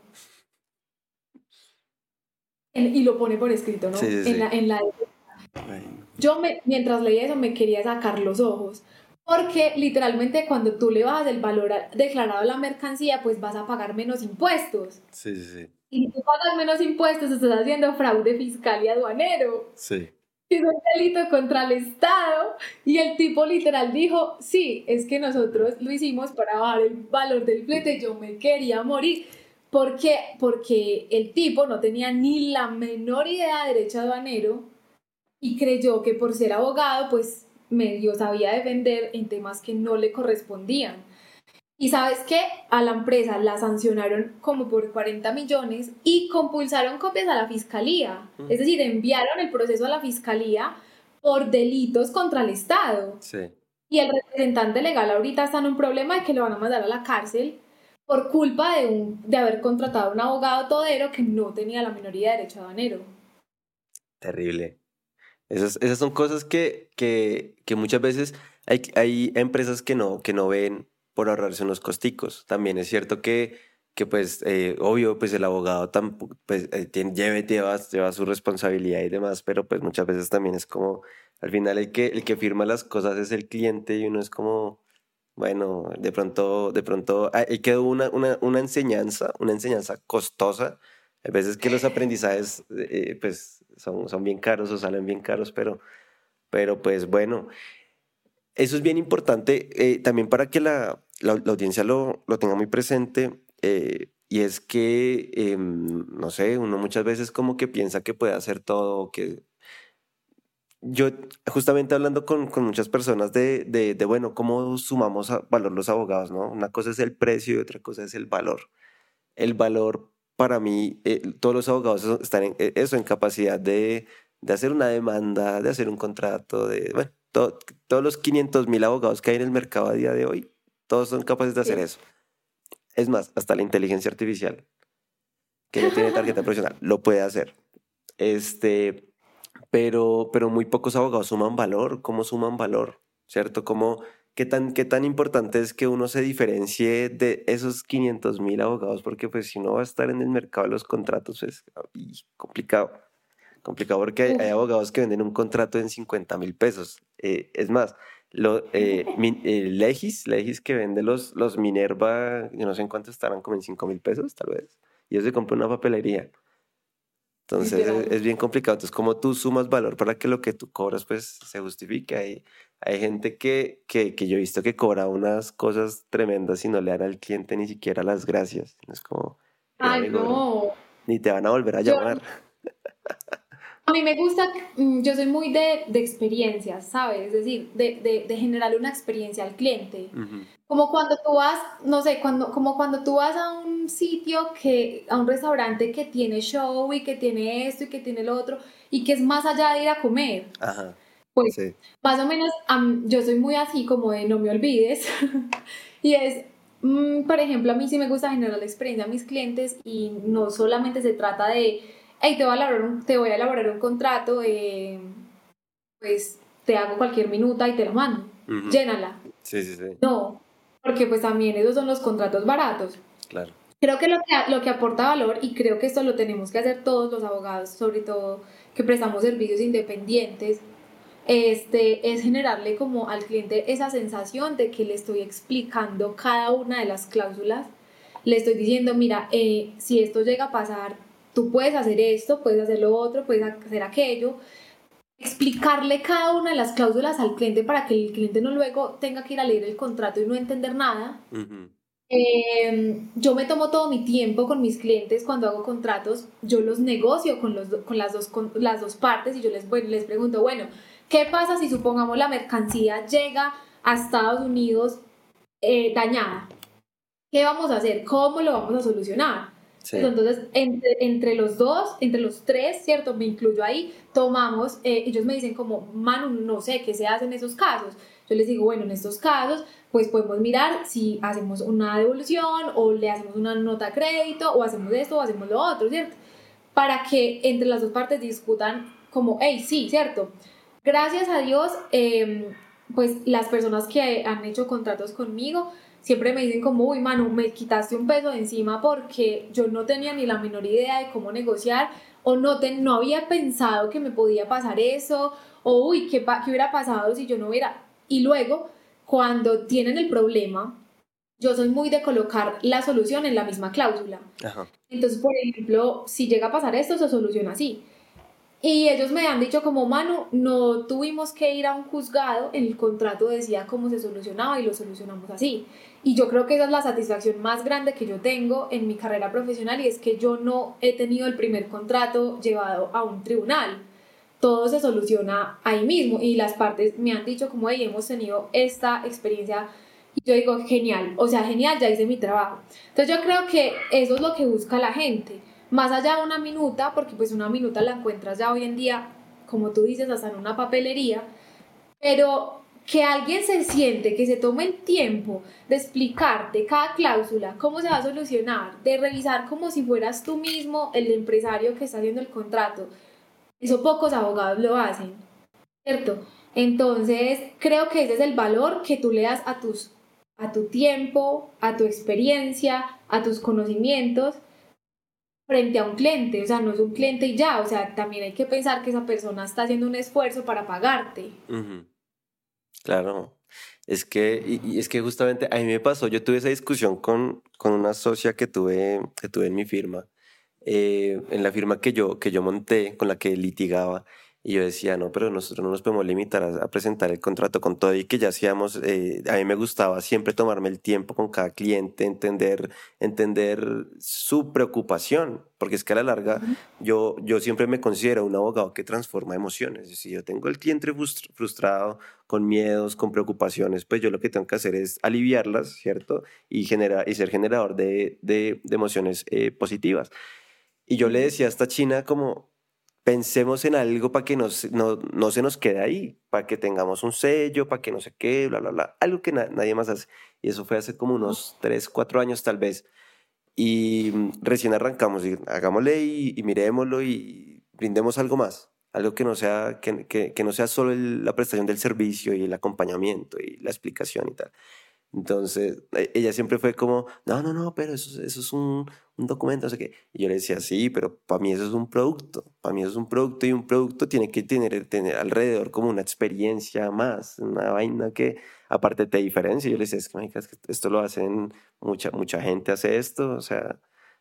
y lo pone por escrito, ¿no? en, La, en la... Yo me, mientras leía eso me quería sacar los ojos, porque literalmente cuando tú le bajas el valor declarado a la mercancía, pues vas a pagar menos impuestos. Sí, sí, sí. Y si tú pagas menos impuestos, estás haciendo fraude fiscal y aduanero. Sí. Es un delito contra el Estado. Y el tipo literal dijo, sí, es que nosotros lo hicimos para bajar el valor del flete. Yo me quería morir. ¿Por qué? Porque el tipo no tenía ni la menor idea de derecho aduanero y creyó que por ser abogado, pues medio sabía defender en temas que no le correspondían. Y sabes qué? A la empresa la sancionaron como por 40 millones y compulsaron copias a la fiscalía. Es decir, enviaron el proceso a la fiscalía por delitos contra el Estado. Sí. Y el representante legal ahorita está en un problema de que lo van a mandar a la cárcel por culpa de, un, de haber contratado a un abogado todero que no tenía la minoría de derecho aduanero. Terrible. Esas, esas son cosas que, que, que muchas veces hay, hay empresas que no, que no ven por ahorrarse unos costicos. También es cierto que, que pues, eh, obvio, pues el abogado tampoco, pues, eh, tiene, lleve, lleva, lleva su responsabilidad y demás, pero pues muchas veces también es como, al final el que, el que firma las cosas es el cliente y uno es como, bueno, de pronto, de pronto, ahí quedó una, una, una enseñanza, una enseñanza costosa. Hay veces que los aprendizajes, eh, pues, son, son bien caros o salen bien caros, pero, pero pues bueno, eso es bien importante eh, también para que la, la, la audiencia lo, lo, tenga muy presente. Eh, y es que, eh, no sé, uno muchas veces como que piensa que puede hacer todo, que yo justamente hablando con, con muchas personas de, de, de, bueno, cómo sumamos a valor los abogados, ¿no? Una cosa es el precio y otra cosa es el valor. El valor, para mí, eh, todos los abogados están en eh, eso, en capacidad de, de hacer una demanda, de hacer un contrato, de, bueno, todo, todos los 500 mil abogados que hay en el mercado a día de hoy, todos son capaces de hacer sí. eso. Es más, hasta la inteligencia artificial, que no tiene tarjeta profesional, lo puede hacer. Este, pero, pero muy pocos abogados suman valor. ¿Cómo suman valor? ¿Cierto? ¿Cómo, qué, tan, ¿Qué tan importante es que uno se diferencie de esos 500 mil abogados? Porque pues si no va a estar en el mercado de los contratos, es pues, complicado. Complicado porque hay, hay, abogados que venden un contrato en 50 mil pesos. Eh, es más, lo, eh, min, eh, Legis, Legis que vende los, los Minerva, yo no sé en cuánto estarán, como en 5 mil pesos tal vez. Y ellos se compra una papelería. Entonces es, es, bien complicado. Entonces, como tú sumas valor para que lo que tú cobras pues se justifique? Hay, hay gente que, que, que yo he visto que cobra unas cosas tremendas y no le dan al cliente ni siquiera las gracias. Es como... Ay, no. Ni te van a volver a yo, llamar. A mí me gusta, mm, yo soy muy de, de experiencias, ¿sabes? Es decir, de, de, de generar una experiencia al cliente. Uh -huh. Como cuando tú vas, no sé, cuando, como cuando tú vas a un sitio, que, a un restaurante que tiene show y que tiene esto y que tiene lo otro, y que es más allá de ir a comer. Ajá. Pues sí. más o menos um, yo soy muy así como de no me olvides. y es, mm, por ejemplo, a mí sí me gusta generar la experiencia a mis clientes y no solamente se trata de hey, te voy a elaborar un, te voy a elaborar un contrato, eh, pues te hago cualquier minuta y te lo mando, uh -huh. llénala. Sí, sí, sí. No, porque pues también esos son los contratos baratos. Claro. Creo que lo que, lo que aporta valor, y creo que esto lo tenemos que hacer todos los abogados, sobre todo que prestamos servicios independientes, este, es generarle como al cliente esa sensación de que le estoy explicando cada una de las cláusulas, le estoy diciendo, mira, eh, si esto llega a pasar, tú puedes hacer esto, puedes hacer lo otro, puedes hacer aquello, explicarle cada una de las cláusulas al cliente para que el cliente no luego tenga que ir a leer el contrato y no entender nada. Uh -huh. eh, yo me tomo todo mi tiempo con mis clientes cuando hago contratos, yo los negocio con, los, con, las, dos, con las dos partes y yo les, bueno, les pregunto, bueno, ¿qué pasa si supongamos la mercancía llega a Estados Unidos eh, dañada? ¿Qué vamos a hacer? ¿Cómo lo vamos a solucionar? Sí. Entonces, entre, entre, los dos, entre los tres, ¿cierto? Me incluyo ahí, tomamos, eh, ellos me dicen como, Manu, no sé qué se hace en esos casos. Yo les digo, bueno, en estos casos, pues podemos mirar si hacemos una devolución o le hacemos una nota de crédito o hacemos esto o hacemos lo otro, ¿cierto? Para que entre las dos partes discutan como, hey, sí, ¿cierto? Gracias a Dios, eh, pues las personas que han hecho contratos conmigo, siempre me dicen como, uy, Manu, me quitaste un peso de encima porque yo no tenía ni la menor idea de cómo negociar o no, te, no había pensado que me podía pasar eso o, uy, ¿qué, ¿qué hubiera pasado si yo no hubiera? Y luego, cuando tienen el problema, yo soy muy de colocar la solución en la misma cláusula. Entonces, por ejemplo, si llega a pasar esto, se soluciona así. Y ellos me han dicho como, mano, no tuvimos que ir a un juzgado, el contrato decía cómo se solucionaba y lo solucionamos así. Y yo creo que esa es la satisfacción más grande que yo tengo en mi carrera profesional y es que yo no he tenido el primer contrato llevado a un tribunal. Todo se soluciona ahí mismo y las partes me han dicho como, hey, hemos tenido esta experiencia y yo digo, genial, o sea, genial, ya hice mi trabajo. Entonces yo creo que eso es lo que busca la gente, más allá de una minuta, porque pues una minuta la encuentras ya hoy en día, como tú dices, hasta en una papelería, pero que alguien se siente, que se tome el tiempo de explicarte cada cláusula, cómo se va a solucionar, de revisar como si fueras tú mismo el empresario que está haciendo el contrato. Eso pocos abogados lo hacen, ¿cierto? Entonces, creo que ese es el valor que tú le das a tus a tu tiempo, a tu experiencia, a tus conocimientos frente a un cliente, o sea, no es un cliente y ya, o sea, también hay que pensar que esa persona está haciendo un esfuerzo para pagarte. Claro, es que, y, es que justamente a mí me pasó, yo tuve esa discusión con, con una socia que tuve, que tuve en mi firma, eh, en la firma que yo, que yo monté, con la que litigaba, y yo decía, no, pero nosotros no nos podemos limitar a, presentar el contrato con todo y que ya hacíamos, eh, a mí me gustaba siempre tomarme el tiempo con cada cliente, entender, entender su preocupación, porque es que a la larga yo, yo siempre me considero un abogado que transforma emociones. Si yo tengo el cliente frustrado, con miedos, con preocupaciones, pues yo lo que tengo que hacer es aliviarlas, ¿cierto? Y, genera, y ser generador de, de, emociones eh, positivas. Y yo le decía a esta china como, pensemos en algo para que no, no, se nos quede ahí, para que tengamos un sello, para que no se quede, bla, bla, bla, algo que nadie más hace. Y eso fue hace como unos 3, 4 años tal vez. Y mm, recién arrancamos, y hagámosle y, y miremoslo y brindemos algo más, algo que no sea, que, que, que no sea solo la prestación del servicio y el acompañamiento y la explicación y tal. Entonces, e, ella siempre fue como, no, no, no, pero eso, eso es un, un documento, no sé qué. Y yo le decía, sí, pero para mí eso es un producto. Para mí eso es un producto y un producto tiene que tener, tener alrededor como una experiencia más, una vaina que aparte te diferencia. Yo le decía, es que, esto lo hacen, mucha, mucha gente hace esto, o sea,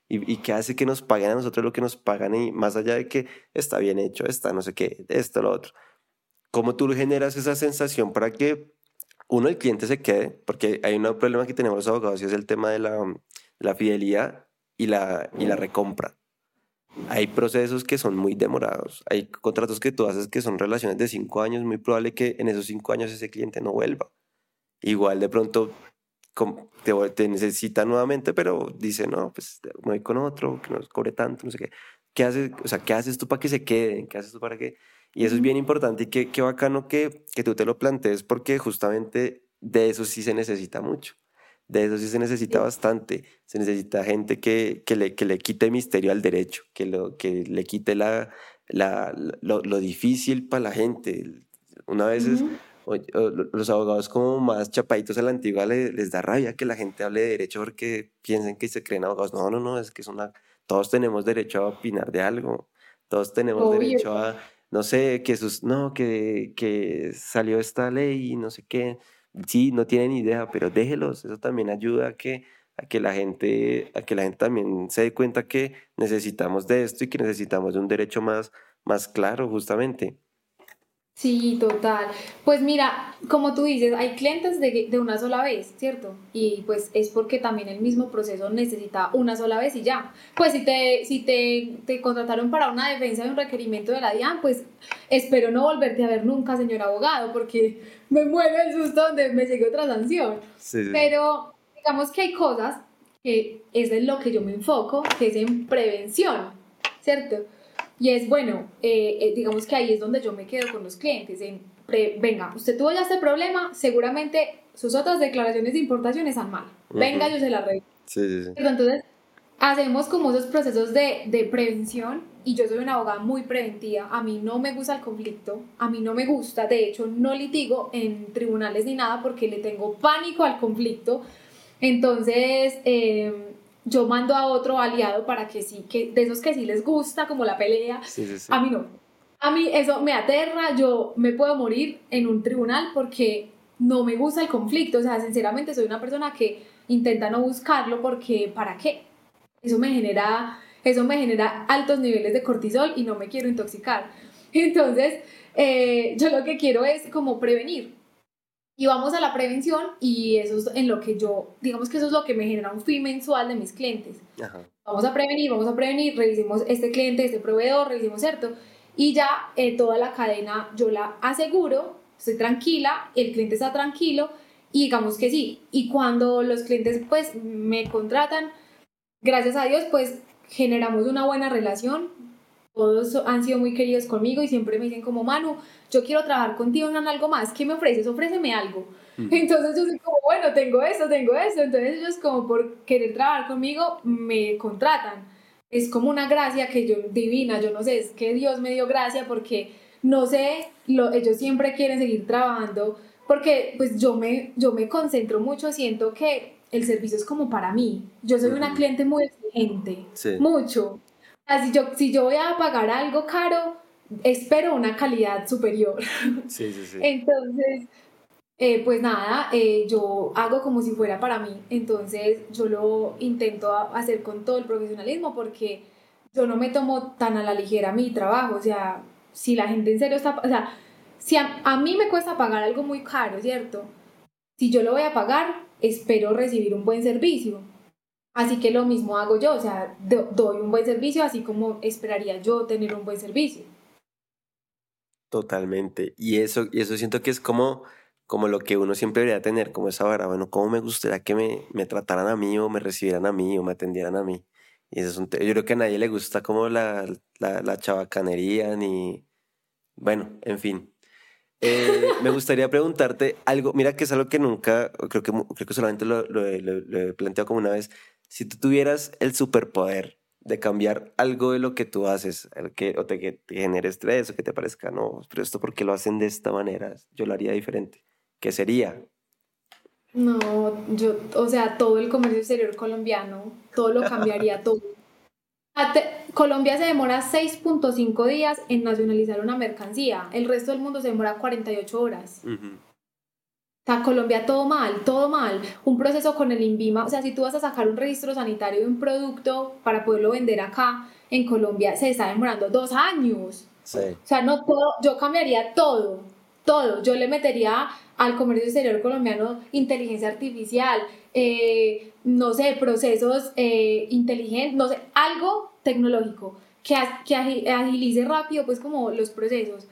y, y qué hace que nos paguen a nosotros lo que nos pagan y más allá de que está bien hecho, está no sé qué, esto, lo otro. ¿Cómo tú generas esa sensación para que uno, el cliente se quede, porque hay un problema que tenemos los abogados y es el tema de la, la fidelidad y la, y la recompra. Hay procesos que son muy demorados, hay contratos que tú haces que son relaciones de cinco años, muy probable que en esos cinco años ese cliente no vuelva. Igual de pronto te, te necesita nuevamente, pero dice, no, pues me voy con otro, que no cobre tanto, no sé qué. ¿Qué haces, o sea, ¿qué haces tú para que se queden? ¿Qué haces tú para que...? Y eso es bien importante y qué, qué bacano que, que tú te lo plantees porque justamente de eso sí se necesita mucho. De eso sí se necesita bastante. Se necesita gente que, que, le, que le quite misterio al derecho, que, lo, que le quite la, la, lo, lo difícil para la gente. Una vez los abogados como más chapaditos a la antigua les, da rabia que la gente hable de derecho porque piensen que se creen abogados. No, no, no, es que es una... Todos tenemos derecho a opinar de algo. Todos tenemos derecho a no sé, que sus, no, que, que salió esta ley y no sé qué. Sí, no tienen idea, pero déjelos, eso también ayuda a que, a que la gente, a que la gente también se dé cuenta que necesitamos de esto y que necesitamos de un derecho más, más claro, justamente. Sí, total. Pues mira, como tú dices, hay clientes de, de, una sola vez, ¿cierto? Y pues es porque también el mismo proceso necesita una sola vez y ya. Pues si te, si te, te contrataron para una defensa de un requerimiento de la DIAN, pues espero no volverte a ver nunca, señor abogado, porque me muero el susto donde me llegue otra sanción. Pero digamos que hay cosas que es en lo que yo me enfoco, que es en prevención, ¿cierto? Y es bueno, eh, eh, digamos que ahí es donde yo me quedo con los clientes. En venga, usted tuvo ya este problema, seguramente sus otras declaraciones de importación están mal. Venga, yo se las reviso. Sí, sí, Entonces, hacemos como esos procesos de, de, prevención y yo soy una abogada muy preventiva. A mí no me gusta el conflicto, a mí no me gusta, de hecho, no litigo en tribunales ni nada porque le tengo pánico al conflicto. Entonces, eh, yo mando a otro aliado para que sí, que de esos que sí les gusta, como la pelea, a mí no. A mí eso me aterra, yo me puedo morir en un tribunal porque no me gusta el conflicto, o sea, sinceramente soy una persona que intenta no buscarlo porque ¿para qué? Eso me genera, eso me genera altos niveles de cortisol y no me quiero intoxicar. Entonces, eh, yo lo que quiero es como prevenir. Y vamos a la prevención y eso es en lo que yo, digamos que eso es lo que me genera un fee mensual de mis clientes. Vamos a prevenir, vamos a prevenir, revisemos este cliente, este proveedor, revisemos cierto. Y ya eh, toda la cadena yo la aseguro, estoy tranquila, el cliente está tranquilo y digamos que sí. Y cuando los clientes pues me contratan, gracias a Dios pues generamos una buena relación. Todos han sido muy queridos conmigo y siempre me dicen como Manu, yo quiero trabajar contigo en algo más, ¿qué me ofreces? Ofréceme algo. Mm. Entonces yo soy como, bueno, tengo esto, tengo esto. Entonces ellos como por querer trabajar conmigo me contratan. Es como una gracia que yo, divina, yo no sé, es que Dios me dio gracia porque no sé, lo, ellos siempre quieren seguir trabajando porque pues yo me, yo me concentro mucho, siento que el servicio es como para mí. Yo soy una cliente muy exigente, mucho. Así yo, si yo voy a pagar algo caro, espero una calidad superior. Sí, sí, sí. Entonces, eh, pues nada, eh, yo hago como si fuera para mí. Entonces, yo lo intento hacer con todo el profesionalismo porque yo no me tomo tan a la ligera mi trabajo. O sea, si la gente en serio está, o sea, si a, mí me cuesta pagar algo muy caro, ¿cierto? Si yo lo voy a pagar, espero recibir un buen servicio. Así que lo mismo hago yo, o sea, doy un buen servicio así como esperaría yo tener un buen servicio. Totalmente. Y eso, y eso siento que es como, como lo que uno siempre debería tener, como esa vara, bueno, ¿cómo me gustaría que me, me trataran a mí o me recibieran a mí o me atendieran a mí? Y eso es un yo creo que a nadie le gusta como la, la, la chabacanería ni... Bueno, en fin. Eh, me gustaría preguntarte algo, mira que es algo que nunca, creo que, creo que solamente lo, lo, lo he planteado como una vez. Si tú tuvieras el superpoder de cambiar algo de lo que tú haces, que, o te, que te genere estrés o que te parezca, no, pero esto porque lo hacen de esta manera, yo lo haría diferente. ¿Qué sería? No, yo, o sea, todo el comercio exterior colombiano, todo lo cambiaría, todo. Colombia se demora 6.5 días en nacionalizar una mercancía, el resto del mundo se demora 48 horas. O sea, Colombia todo mal, todo mal. Un proceso con el INVIMA, o sea, si tú vas a sacar un registro sanitario de un producto para poderlo vender acá, en Colombia se está demorando dos años. Sí. O sea, no todo, yo cambiaría todo, todo. Yo le metería al comercio exterior colombiano inteligencia artificial, eh, no sé, procesos eh, inteligentes, no sé, algo tecnológico que, que agilice rápido, pues, como los procesos.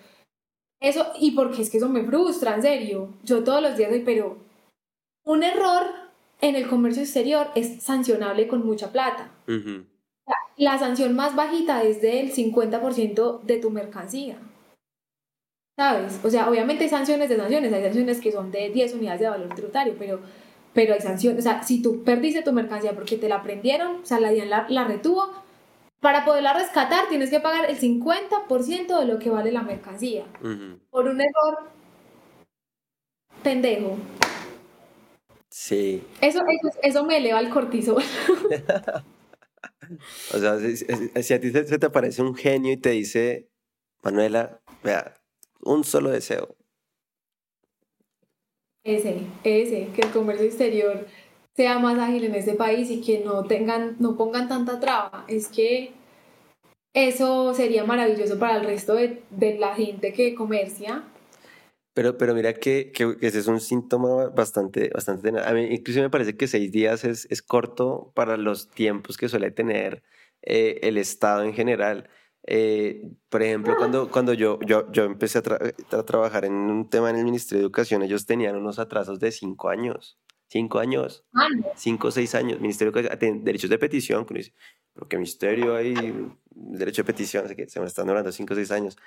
Eso, y porque es que eso me frustra, en serio. Yo todos los días doy, pero un error en el comercio exterior es sancionable con mucha plata. La sanción más bajita es del 50% de tu mercancía. ¿Sabes? O sea, obviamente hay sanciones de sanciones, hay sanciones que son de 10 unidades de valor tributario, pero, pero hay sanciones, o sea, si tú perdiste tu mercancía porque te la prendieron, o sea, la DIAN la, la retuvo, para poderla rescatar tienes que pagar el 50% de lo que vale la mercancía. Por un error pendejo. Sí. Eso, eso, me eleva el cortisol. o sea, si, a ti se, te aparece un genio y te dice, Manuela, vea, un solo deseo. Ese, ese, que el comercio exterior sea más ágil en este país y que no tengan, no pongan tanta traba. Es que eso sería maravilloso para el resto de, de la gente que comercia. Pero, pero mira que, que, ese es un síntoma bastante, bastante... A mí incluso me parece que seis días es, es corto para los tiempos que suele tener eh, el Estado en general. Eh, por ejemplo, cuando, cuando yo, yo, yo empecé a, a, trabajar en un tema en el Ministerio de Educación, ellos tenían unos atrasos de cinco años. Cinco años. Cinco o seis años. Ministerio de Derechos de Petición, que dice, pero qué misterio hay, derecho de petición, así que se me están durando cinco o seis años.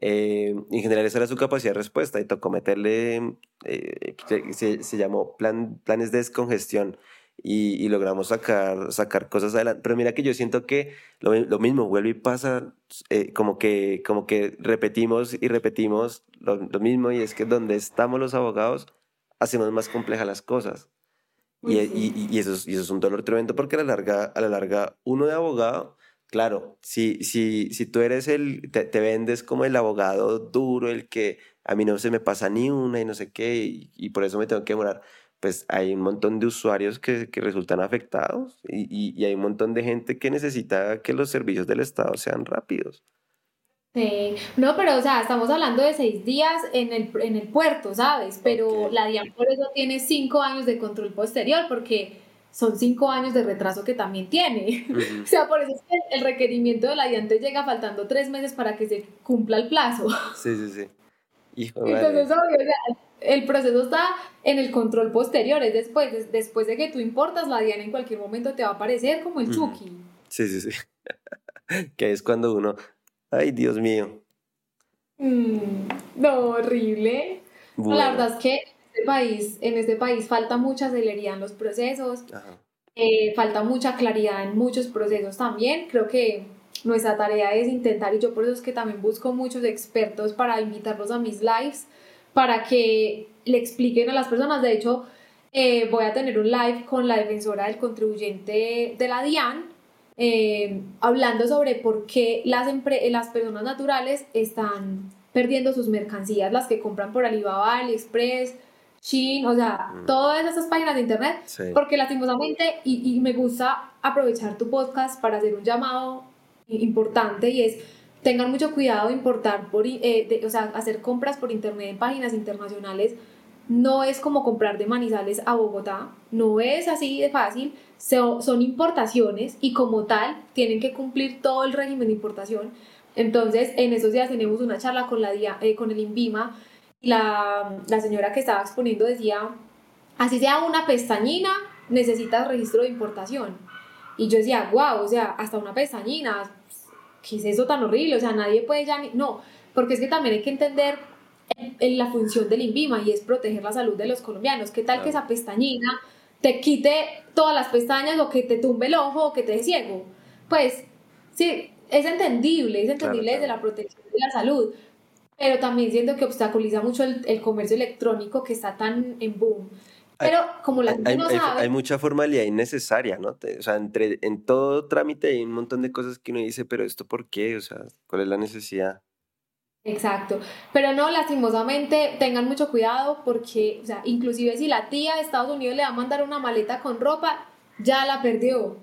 Eh, en general esa era su capacidad de respuesta y tocó meterle, eh, se, se, llamó plan, planes de descongestión y, y, logramos sacar, sacar cosas adelante. Pero mira que yo siento que lo, lo mismo vuelve y pasa, eh, como, que, como que repetimos y repetimos lo, lo mismo y es que donde estamos los abogados hacemos más complejas las cosas. Y, y, y, eso es, y, eso es, un dolor tremendo porque a la larga, a la larga uno de abogado, claro, si, si, si tú eres el, te, te, vendes como el abogado duro, el que a mí no se me pasa ni una y no sé qué, y, por eso me tengo que demorar. pues hay un montón de usuarios que, que resultan afectados y, y, hay un montón de gente que necesita que los servicios del Estado sean rápidos. Sí, no, pero o sea, estamos hablando de seis días en el, en el puerto, ¿sabes? Pero la DIAN por eso tiene cinco años de control posterior, porque son cinco años de retraso que también tiene. o sea, por eso es que el requerimiento de la DIAN te llega faltando tres meses para que se cumpla el plazo. Sí, sí, sí. Entonces, obvio, o sea, el proceso está en el control posterior, es después, después de que tú importas, la DIAN en cualquier momento te va a aparecer como el Chucky. Sí, sí, sí. que es cuando uno, ay, Dios mío. Mm, no, horrible. La verdad es que en este país, en este país falta mucha celeridad en los procesos, eh, falta mucha claridad en muchos procesos también. Creo que nuestra tarea es intentar, y yo por eso es que también busco muchos expertos para invitarlos a mis lives, para que le expliquen a las personas. De hecho, eh, voy a tener un live con la defensora del contribuyente de la DIAN, eh, hablando sobre por qué las, las personas naturales están perdiendo sus mercancías, las que compran por Alibaba, AliExpress, Shein, o sea, mm. todas esas páginas de internet, porque lastimosamente, y, y me gusta aprovechar tu podcast para hacer un llamado importante y es tengan mucho cuidado de importar por, eh, o sea, hacer compras por internet en páginas internacionales no es como comprar de Manizales a Bogotá, no es así de fácil, son importaciones y como tal tienen que cumplir todo el régimen de importación. Entonces, en esos días tenemos una charla con, la, eh, con el INVIMA y la, la señora que estaba exponiendo decía, así sea una pestañina, necesitas registro de importación. Y yo decía, wow, o sea, hasta una pestañina, ¿qué es eso tan horrible? O sea, nadie puede ya ni... No, porque es que también hay que entender en la función del INVIMA y es proteger la salud de los colombianos. ¿Qué tal que esa pestañina te quite todas las pestañas o que te tumbe el ojo o que te dé ciego? Pues sí, es entendible, es entendible desde la protección de la salud, pero también siento que obstaculiza mucho el, el comercio electrónico que está tan en boom. Pero como la gente hay, no sabe... Hay, mucha formalidad innecesaria, ¿no? o sea, entre, en todo trámite hay un montón de cosas que uno dice, pero ¿esto por qué? O sea, ¿cuál es la necesidad? Exacto, pero no, lastimosamente, tengan mucho cuidado porque, o sea, inclusive si la tía de Estados Unidos le va a mandar una maleta con ropa, ya la perdió.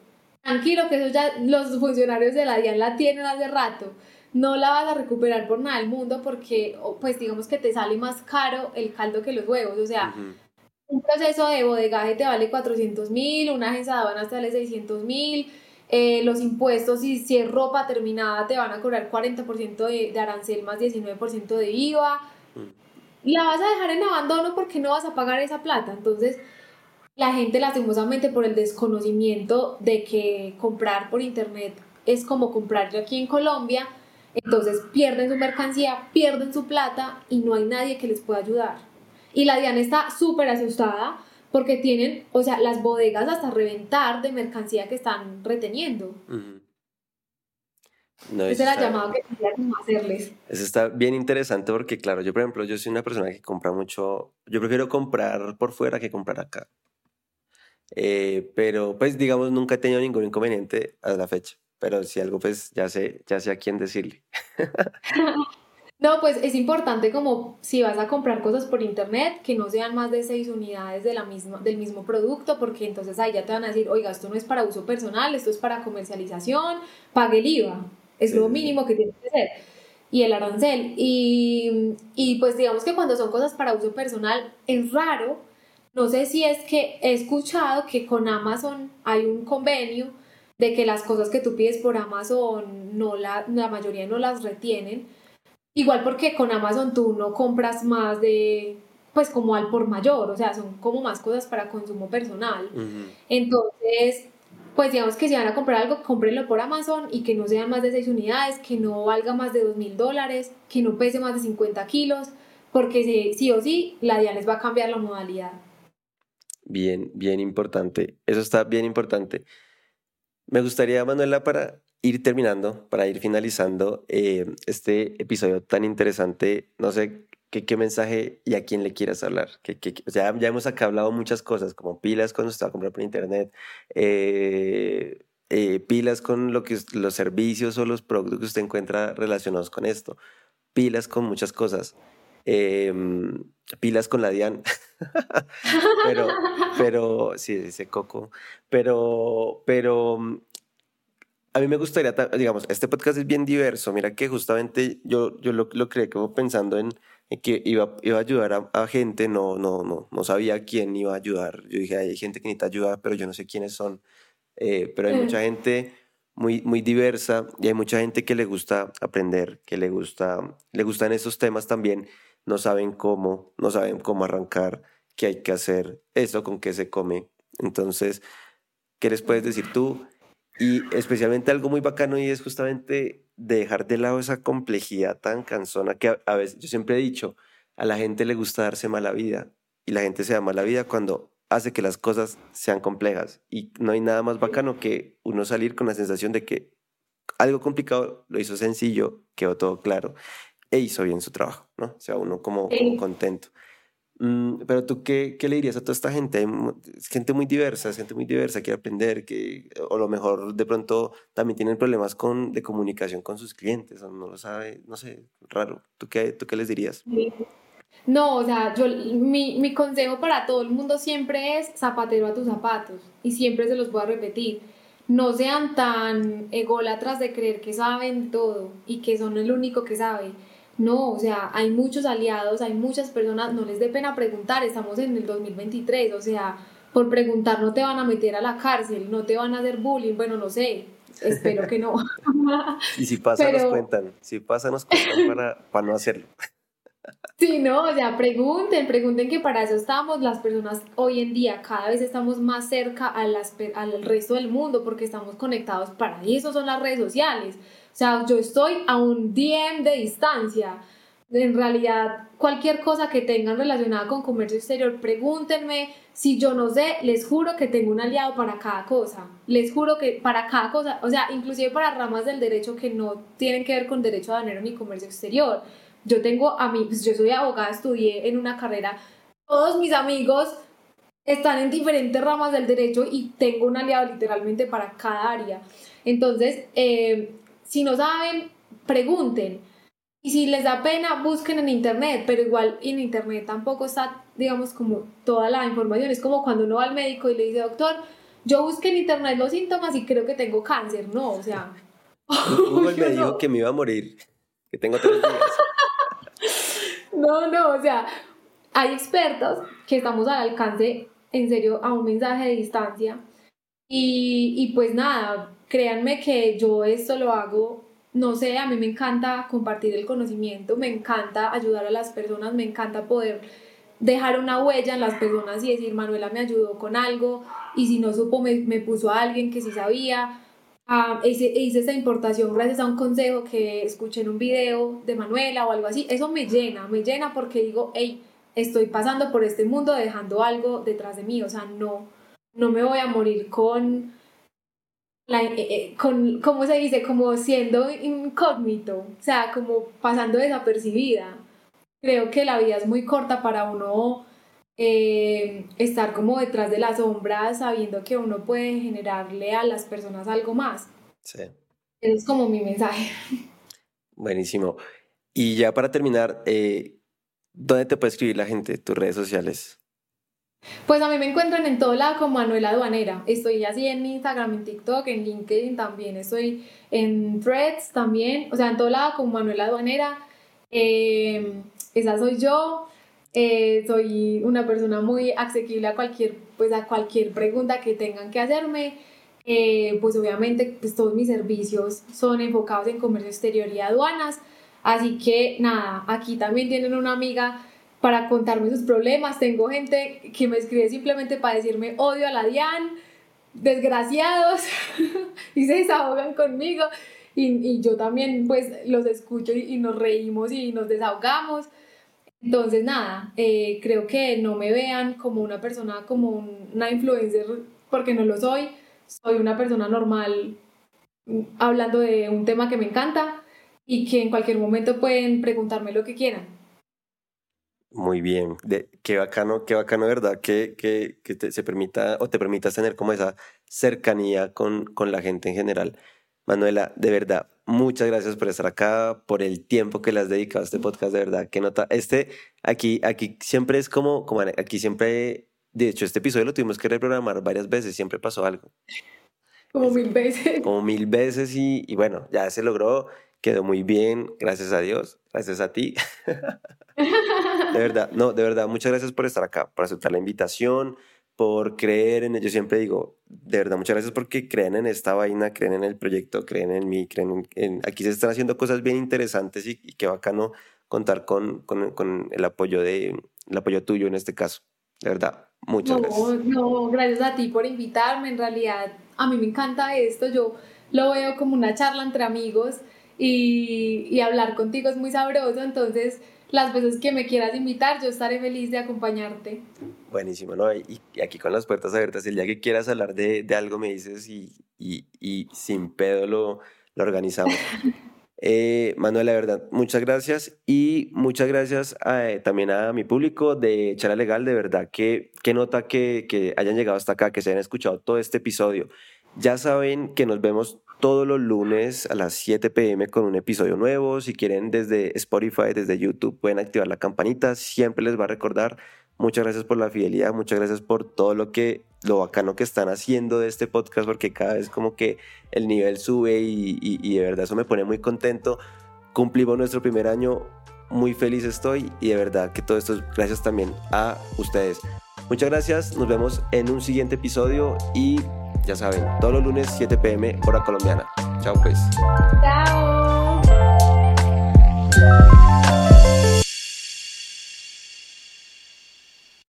Tranquilo, que eso ya los funcionarios de la DIAN la tienen hace rato. No la vas a recuperar por nada del mundo porque, pues digamos que te sale más caro el caldo que los huevos. O sea, un proceso de bodegaje te vale 400 mil, una agencia de aduanas te vale 600 mil, eh, los impuestos y si es ropa terminada te van a cobrar 40% de, de, arancel más 19% de IVA. Mm. La vas a dejar en abandono porque no vas a pagar esa plata. Entonces, la gente lastimosamente por el desconocimiento de que comprar por internet es como comprar aquí en Colombia, entonces pierden su mercancía, pierden su plata y no hay nadie que les pueda ayudar. Y la Diana está súper asustada porque tienen, o sea, las bodegas hasta reventar de mercancía que están reteniendo. no, Esa es la llamada que quería hacerles. Eso está bien interesante porque, claro, yo, por ejemplo, yo soy una persona que compra mucho, yo prefiero comprar por fuera que comprar acá. Eh, pero, pues, digamos, nunca he tenido ningún inconveniente a la fecha. Pero si algo, pues, ya sé, ya sé a quién decirle. No, pues es importante como si vas a comprar cosas por internet que no sean más de seis unidades de la misma, del mismo producto, porque entonces ahí ya te van a decir, oiga, esto no es para uso personal, esto es para comercialización, pague el IVA, es lo mínimo que tiene que ser. Y el arancel. Y, y pues digamos que cuando son cosas para uso personal es raro, no sé si es que he escuchado que con Amazon hay un convenio de que las cosas que tú pides por Amazon no la, la mayoría no las retienen Igual porque con Amazon tú no compras más de, pues como al por mayor, o sea, son como más cosas para consumo personal. Entonces, pues digamos que si van a comprar algo, cómprenlo por Amazon y que no sean más de 6 unidades, que no valga más de 2 mil dólares, que no pese más de 50 kilos, porque sí, o sí, la DIA les va a cambiar la modalidad. Bien, bien importante. Eso está bien importante. Me gustaría, Manuela, para ir terminando, para ir finalizando eh, este episodio tan interesante, no sé qué, qué mensaje y a quién le quieras hablar. Que, o sea, ya hemos acá hablado muchas cosas, como pilas cuando usted va a comprar por internet, eh, eh, pilas con lo que, los servicios o los productos que usted encuentra relacionados con esto, pilas con muchas cosas. Em, pilas con la Dian. pero, pero, sí, dice Coco. Pero, pero a mí me gustaría, digamos, este podcast es bien diverso. Mira que justamente yo, yo lo, lo creé como pensando en, que iba, iba a ayudar a, gente, no, no, no, no sabía quién iba a ayudar. Yo dije, hay gente que necesita ayuda, pero yo no sé quiénes son. Eh, pero hay mucha gente muy, muy diversa y hay mucha gente que le gusta aprender, que le gusta, le gustan esos temas también no saben cómo, no saben cómo arrancar, qué hay que hacer, eso con qué se come. Entonces, ¿qué les puedes decir tú? Y especialmente algo muy bacano y es justamente dejar de lado esa complejidad tan cansona que a, veces, yo siempre he dicho, a la gente le gusta darse mala vida y la gente se da mala vida cuando hace que las cosas sean complejas y no hay nada más bacano que uno salir con la sensación de que algo complicado lo hizo sencillo, quedó todo claro e hizo bien su trabajo, ¿no? O sea, uno como, contento. Mm, pero tú, qué, ¿qué, le dirías a toda esta gente? Gente muy diversa, gente muy diversa, quiere aprender, que, o lo mejor de pronto también tienen problemas con, de comunicación con sus clientes, o no lo sabe, no sé, raro. ¿Tú qué, tú qué les dirías? No, o sea, yo, mi, mi consejo para todo el mundo siempre es zapatero a tus zapatos, y siempre se los voy a repetir no sean tan ególatras de creer que saben todo y que son el único que sabe. No, o sea, hay muchos aliados, hay muchas personas, no les dé pena preguntar, estamos en el 2023, o sea, por preguntar no te van a meter a la cárcel, no te van a hacer bullying, bueno, no sé, espero que no. y si pasa nos cuentan, si pasa nos cuentan para, para no hacerlo. Sí, no, o sea, pregunten, pregunten que para eso estamos las personas hoy en día, cada vez estamos más cerca a las, al resto del mundo porque estamos conectados, para eso son las redes sociales. O sea, yo estoy a un DM de distancia. En realidad, cualquier cosa que tengan relacionada con comercio exterior, pregúntenme. Si yo no sé, les juro que tengo un aliado para cada cosa. Les juro que para cada cosa, o sea, inclusive para ramas del derecho que no tienen que ver con derecho aduanero ni comercio exterior. Yo tengo a mí, pues yo soy abogada, estudié en una carrera. Todos mis amigos están en diferentes ramas del derecho y tengo un aliado literalmente para cada área. Entonces, eh, si no saben, pregunten. Y si les da pena, busquen en internet, pero igual en internet tampoco está, digamos, como toda la información. Es como cuando uno va al médico y le dice, doctor, yo busqué en internet los síntomas y creo que tengo cáncer. No, o sea. Google me dijo que me iba a morir, que tengo tres días. no, no, o sea, hay expertos que estamos al alcance, en serio, a un mensaje de distancia. Y, y pues nada, créanme que yo esto lo hago, no sé, a mí me encanta compartir el conocimiento, me encanta ayudar a las personas, me encanta poder dejar una huella en las personas y decir, Manuela me ayudó con algo y si no supo me, me puso a alguien que sí sabía. Ah, hice, hice esa importación gracias a un consejo que escuché en un video de Manuela o algo así. Eso me llena, me llena porque digo, hey, estoy pasando por este mundo dejando algo detrás de mí. O sea, no, no me voy a morir con, eh, eh, con, ¿cómo se dice? Como siendo incógnito, o sea, como pasando desapercibida. Creo que la vida es muy corta para uno eh, estar como detrás de las sombras sabiendo que uno puede generarle a las personas algo más. Sí. es como mi mensaje. Buenísimo. Y ya para terminar, ¿dónde te puede escribir la gente? ¿Tus redes sociales? Pues a mí me encuentran en todo lado como Manuela Aduanera. Estoy así en Instagram, en TikTok, en LinkedIn también. Estoy en Threads también. O sea, en todo lado como Manuela Aduanera. Eh, esa soy yo. Eh, soy una persona muy asequible a cualquier, pues a cualquier pregunta que tengan que hacerme. Eh, pues obviamente pues todos mis servicios son enfocados en comercio exterior y aduanas. Así que nada, aquí también tienen una amiga para contarme sus problemas. Tengo gente que me escribe simplemente para decirme odio a la DIAN, desgraciados, y se desahogan conmigo. Y, yo también pues los escucho y, nos reímos y nos desahogamos. Entonces nada, eh, creo que no me vean como una persona, como una influencer, porque no lo soy. Soy una persona normal mm, hablando de un tema que me encanta y que en cualquier momento pueden preguntarme lo que quieran. Muy bien, de, qué bacano, qué bacano, ¿verdad? Que, que, que te, se permita o te permitas tener como esa cercanía con, con la gente en general. Manuela, de verdad, muchas gracias por estar acá, por el tiempo que le has dedicado a este podcast, de verdad, que nota, este, aquí, aquí siempre es como, como aquí siempre, de hecho, este episodio lo tuvimos que reprogramar varias veces, siempre pasó algo. Como mil veces. Como mil veces y, y bueno, ya se logró, quedó muy bien, gracias a Dios, gracias a ti. de verdad, no, de verdad, muchas gracias por estar acá, por aceptar la invitación, por creer en ello. Siempre digo, de verdad, muchas gracias porque creen en esta vaina, creen en el proyecto, creen en mí, creen en... aquí se están haciendo cosas bien interesantes y, y qué bacano contar con, con, con, el, apoyo de, el apoyo tuyo en este caso. De verdad, muchas gracias. No, gracias a ti por invitarme. En realidad, a mí me encanta esto. Yo lo veo como una charla entre amigos y, y hablar contigo es muy sabroso. Entonces, las veces que me quieras invitar, yo estaré feliz de acompañarte. Buenísimo, ¿no? Y, aquí con las puertas abiertas, el día que quieras hablar de, de algo me dices y, y, y, sin pedo lo, lo organizamos. eh, Manuel, la verdad, muchas gracias y muchas gracias eh, también a mi público de Charla Legal, de verdad, que, que nota que, que hayan llegado hasta acá, que se hayan escuchado todo este episodio. Ya saben que nos vemos todos los lunes a las 7 pm con un episodio nuevo. Si quieren desde Spotify, desde YouTube, pueden activar la campanita. Siempre les va a recordar. Muchas gracias por la fidelidad, muchas gracias por todo lo que, lo bacano que están haciendo de este podcast, porque cada vez como que el nivel sube y, y, y de verdad eso me pone muy contento. Cumplimos nuestro primer año, muy feliz estoy y de verdad que todo esto es gracias también a ustedes. Muchas gracias, nos vemos en un siguiente episodio y ya saben, todos los lunes 7 pm hora colombiana. Chao pues. Chao.